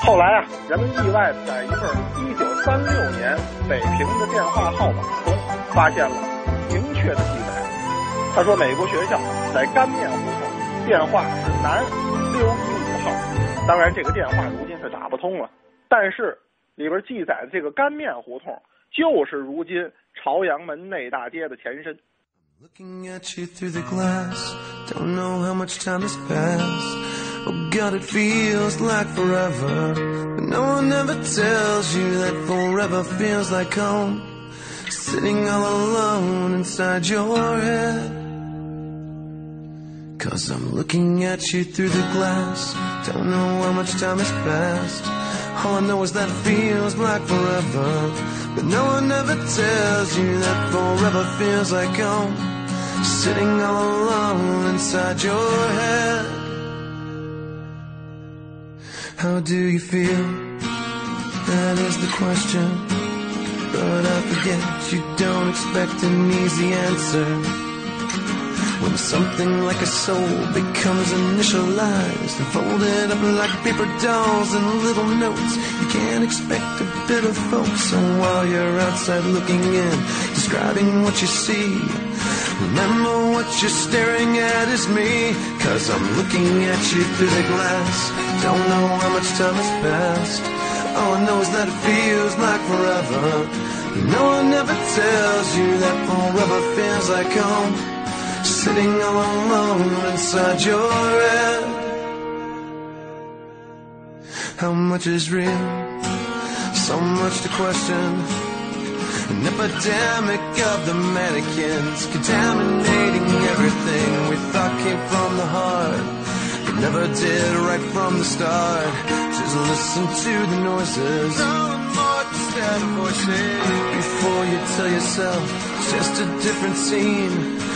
后来啊，人们意外的在一份1936年北平的电话号码中发现了明确的记载。他说，美国学校在干面胡同，电话是南六一五号。当然，这个电话如今是打不通了。但是里边记载的这个干面胡同，就是如今朝阳门内大街的前身。Looking at you through the glass, don't know how much time has passed. Oh God, it feels like forever. But no one ever tells you that forever feels like home. Sitting all alone inside your head. Cause I'm looking at you through the glass. Don't know how much time has passed. All I know is that it feels like forever. But no one ever tells you that forever feels like home. Sitting all alone inside your head. How do you feel? That is the question. But I forget you don't expect an easy answer. When something like a soul becomes initialized and folded up like paper dolls and little notes, you can't expect a bit of folks. So while you're outside looking in, describing what you see, remember what you're staring at is me. Cause I'm looking at you through the glass. Don't know how much time has passed. All I know is that it feels like forever. No one ever tells you that forever feels like home sitting all alone inside your head. How much is real? So much to question. An epidemic of the mannequins contaminating everything we thought came from the heart. But never did right from the start. Just listen to the noises. Before you tell yourself it's just a different scene.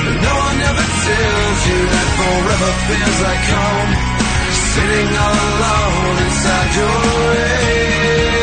No one ever tells you that forever feels like home. Sitting all alone inside your head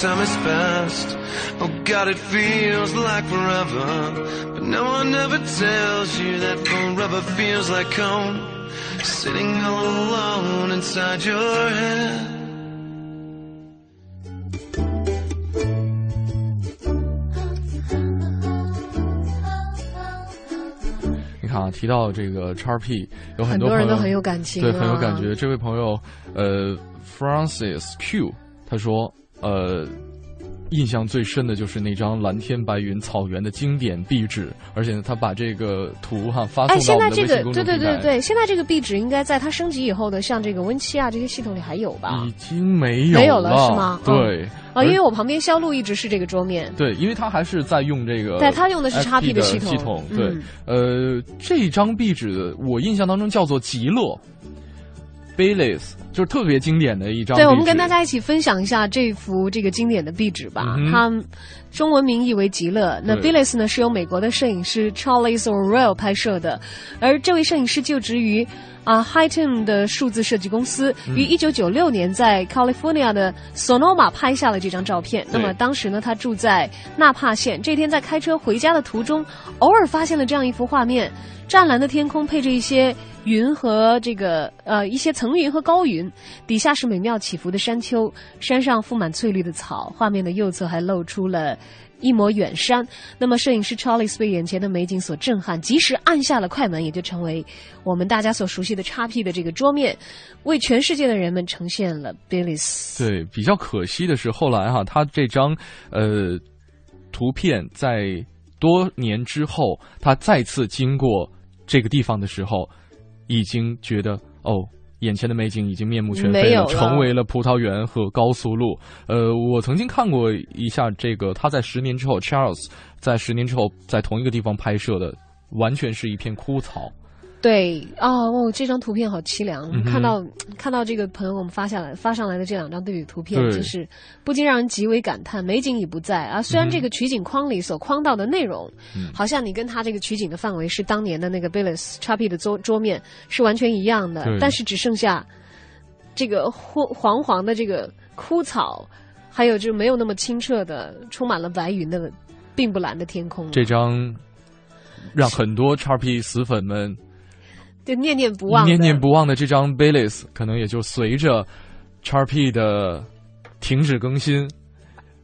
time has passed. Oh God, it feels like forever. But no one ever tells you that forever feels like home. Sitting all alone inside your head. 你看啊，提到这个叉 P，有很多朋友多人都很有感情对，很有啊感觉。这位朋友，呃，Francis Q，他说， 呃，印象最深的就是那张蓝天白云草原的经典壁纸，而且呢，他把这个图哈发哎，送到我们的微信现在这个对。对对对，现在这个壁纸应该在它升级以后的，像这个 Win 七啊这些系统里还有吧？已经没有没有了是吗对。啊，因为我旁边销路一直是这个桌面。对，因为他还是在用这个，对他用的是 XP 的系统系统对，嗯呃，这张壁纸我印象当中叫做极乐 b a i l e s 就是特别经典的一张。对，我们跟大家一起分享一下这幅这个经典的壁纸吧。嗯它中文名译为极乐。那 Billis 呢是由美国的摄影师 Charles Orwell 拍摄的，而这位摄影师就职于啊 Highton 的数字设计公司，嗯于一九九六年在 California 的 Sonoma 拍下了这张照片。那么当时呢，他住在纳帕县。这天在开车回家的途中，偶尔发现了这样一幅画面：湛蓝的天空配着一些云和这个呃一些层云和高云，底下是美妙起伏的山丘，山上覆满翠绿的草，画面的右侧还露出了。一抹远山，那么摄影师 Charles 被眼前的美景所震撼，及时按下了快门，也就成为我们大家所熟悉的 XP 的这个桌面，为全世界的人们呈现了 Billis。对，比较可惜的是，后来哈，他这张呃图片在多年之后，他再次经过这个地方的时候，已经觉得哦。眼前的美景已经面目全非了，了成为了葡萄园和高速路。呃，我曾经看过一下这个，他在十年之后，Charles 在十年之后在同一个地方拍摄的，完全是一片枯草。对啊，哦，这张图片好凄凉。嗯看到看到这个朋友给我们发下来发上来的这两张对比图片，就是不禁让人极为感叹，美景已不在啊。虽然嗯这个取景框里所框到的内容，好像你跟他这个取景的范围是当年的那个 Billis XP 的桌桌面是完全一样的，但是只剩下这个黄黄黄的这个枯草，还有就没有那么清澈的、充满了白云的并不蓝的天空，这张让很多 XP 死粉们就念念不忘，念念不忘的这张 Baileys，可能也就随着 XP 的停止更新，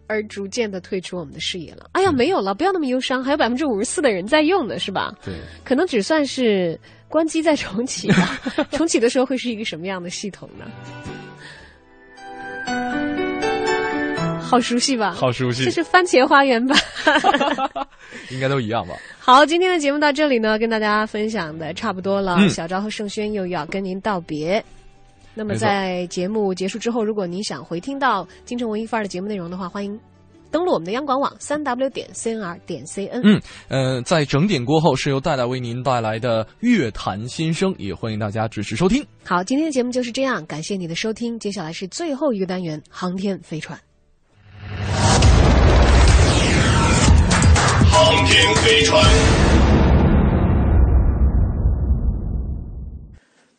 而逐渐的退出我们的视野了。哎呀，没有了，不要那么忧伤，还有百分之五十四的人在用呢是吧？对，可能只算是关机再重启吧。重启的时候会是一个什么样的系统呢？好熟悉吧？好熟悉这是番茄花园吧？应该都一样吧？好，今天的节目到这里呢，跟大家分享的差不多了。嗯小昭和盛轩又要跟您道别。那么在节目结束之后，如果您想回听到京城文艺范儿的节目内容的话，欢迎登录我们的央广网三 w 点 cnr 点 cn。嗯，呃，在整点过后是由戴戴为您带来的乐坛新生，也欢迎大家支持收听。好，今天的节目就是这样，感谢你的收听。接下来是最后一个单元——航天飞船。航天飞船。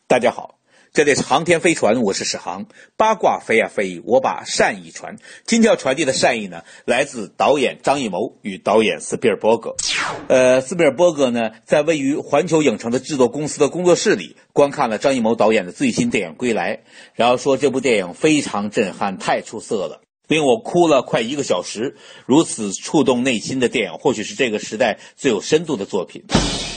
大家好，这里是航天飞船，我是史航。八卦飞呀飞，我把善意传。今天要传递的善意呢，来自导演张艺谋与导演斯皮尔伯格。呃，斯皮尔伯格呢，在位于环球影城的制作公司的工作室里，观看了张艺谋导演的最新电影《归来》，然后说这部电影非常震撼，太出色了。令我哭了快一个小时，如此触动内心的电影，或许是这个时代最有深度的作品。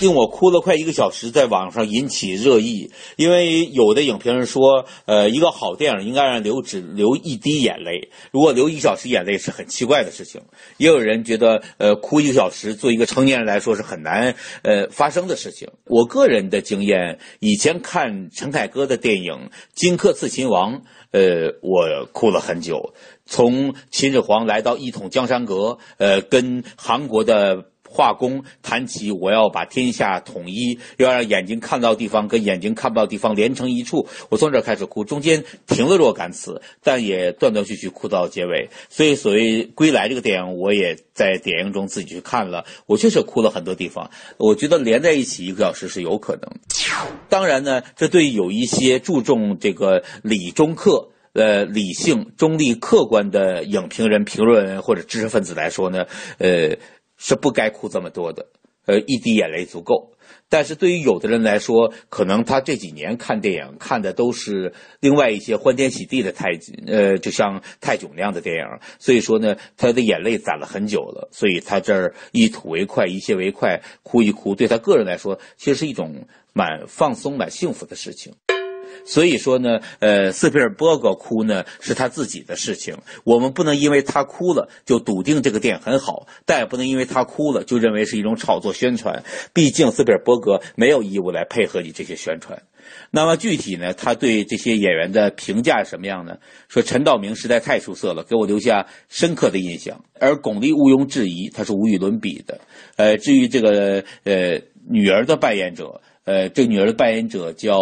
令我哭了快一个小时，在网上引起热议，因为有的影评人说，呃，一个好电影应该让流只流一滴眼泪，如果流一小时眼泪是很奇怪的事情。也有人觉得，呃，哭一个小时，作为一个成年人来说是很难呃发生的事情。我个人的经验，以前看陈凯歌的电影《荆轲刺秦王》。呃，我哭了很久，从秦始皇来到一统江山阁，呃，跟韩国的画工谈起我要把天下统一，要让眼睛看到地方跟眼睛看不到地方连成一处，我从这开始哭，中间停了若干次，但也断断续续哭到结尾。所以，所谓《归来》这个电影，我也在电影中自己去看了，我确实哭了很多地方。我觉得连在一起一个小时是有可能。当然呢，这对有一些注重这个理中客。呃理性、中立、客观的影评人、评论或者知识分子来说呢，呃是不该哭这么多的，呃一滴眼泪足够。但是对于有的人来说，可能他这几年看电影看的都是另外一些欢天喜地的泰，呃，就像泰囧那样的电影，所以说呢，他的眼泪攒了很久了，所以他这儿一吐为快，一泻为快，哭一哭，对他个人来说，其实是一种蛮放松、蛮幸福的事情。所以说呢，呃，斯皮尔伯格哭呢是他自己的事情，我们不能因为他哭了就笃定这个电影很好，但也不能因为他哭了就认为是一种炒作宣传。毕竟斯皮尔伯格没有义务来配合你这些宣传。那么具体呢，他对这些演员的评价是什么样呢？说陈道明实在太出色了，给我留下深刻的印象。而巩俐毋庸置疑，她是无与伦比的。呃，至于这个呃女儿的扮演者，呃，这女儿的扮演者叫。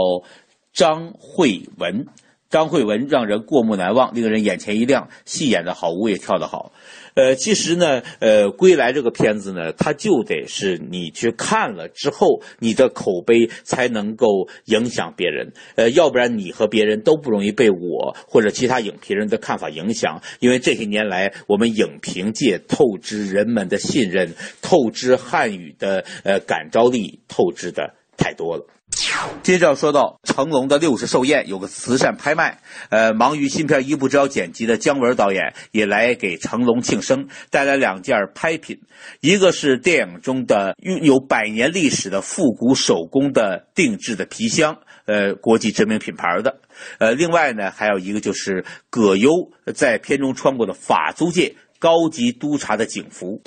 张慧文，张慧文让人过目难忘，令人眼前一亮，戏演的好，舞也跳得好。呃，其实呢，呃，《归来》这个片子呢，它就得是你去看了之后，你的口碑才能够影响别人。呃，要不然你和别人都不容易被我或者其他影评人的看法影响。因为这些年来，我们影评界透支人们的信任，透支汉语的呃感召力，透支的太多了。接着要说到成龙的六十寿宴有个慈善拍卖，呃，忙于新片一步之遥剪辑的姜文导演也来给成龙庆生，带来两件拍品，一个是电影中的拥有百年历史的复古手工的定制的皮箱，呃，国际知名品牌的，呃，另外呢还有一个就是葛优在片中穿过的法租界高级督察的警服。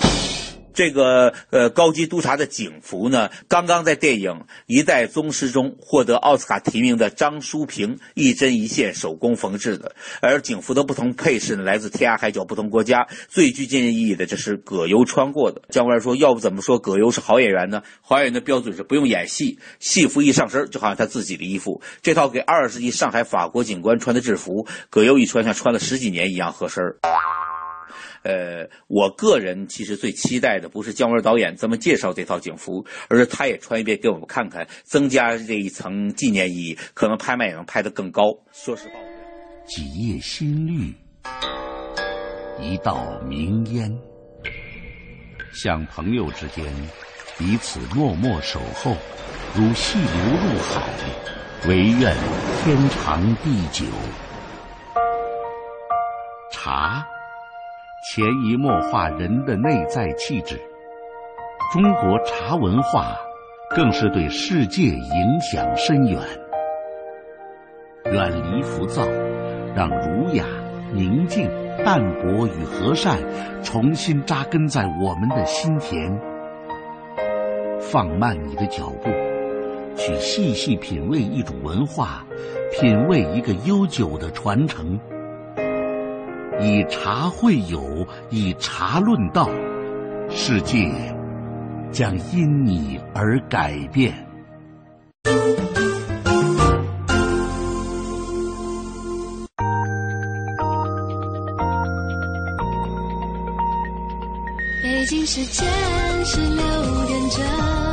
这个呃高级督察的警服呢，刚刚在电影《一代宗师》中获得奥斯卡提名的张淑平一针一线手工缝制的，而警服的不同配饰呢，来自天涯海角不同国家。最具纪念意义的，这是葛优穿过的。姜文说：“要不怎么说葛优是好演员呢？好演员的标准是不用演戏，戏服一上身就好像他自己的衣服。这套给二十世纪上海法国警官穿的制服，葛优一穿像穿了十几年一样合身。”呃，我个人其实最期待的不是姜文导演这么介绍这套警服，而是他也穿一遍给我们看看，增加这一层纪念意义，可能拍卖也能拍得更高。说实话，几叶新绿，一道明烟，像朋友之间彼此默默守候，如细流入海，唯愿天长地久。茶。潜移默化人的内在气质，中国茶文化更是对世界影响深远。远离浮躁，让儒雅、宁静、淡泊与和善重新扎根在我们的心田。放慢你的脚步，去细细品味一种文化，品味一个悠久的传承。以茶会友，以茶论道，世界将因你而改变。北京时间十六点整。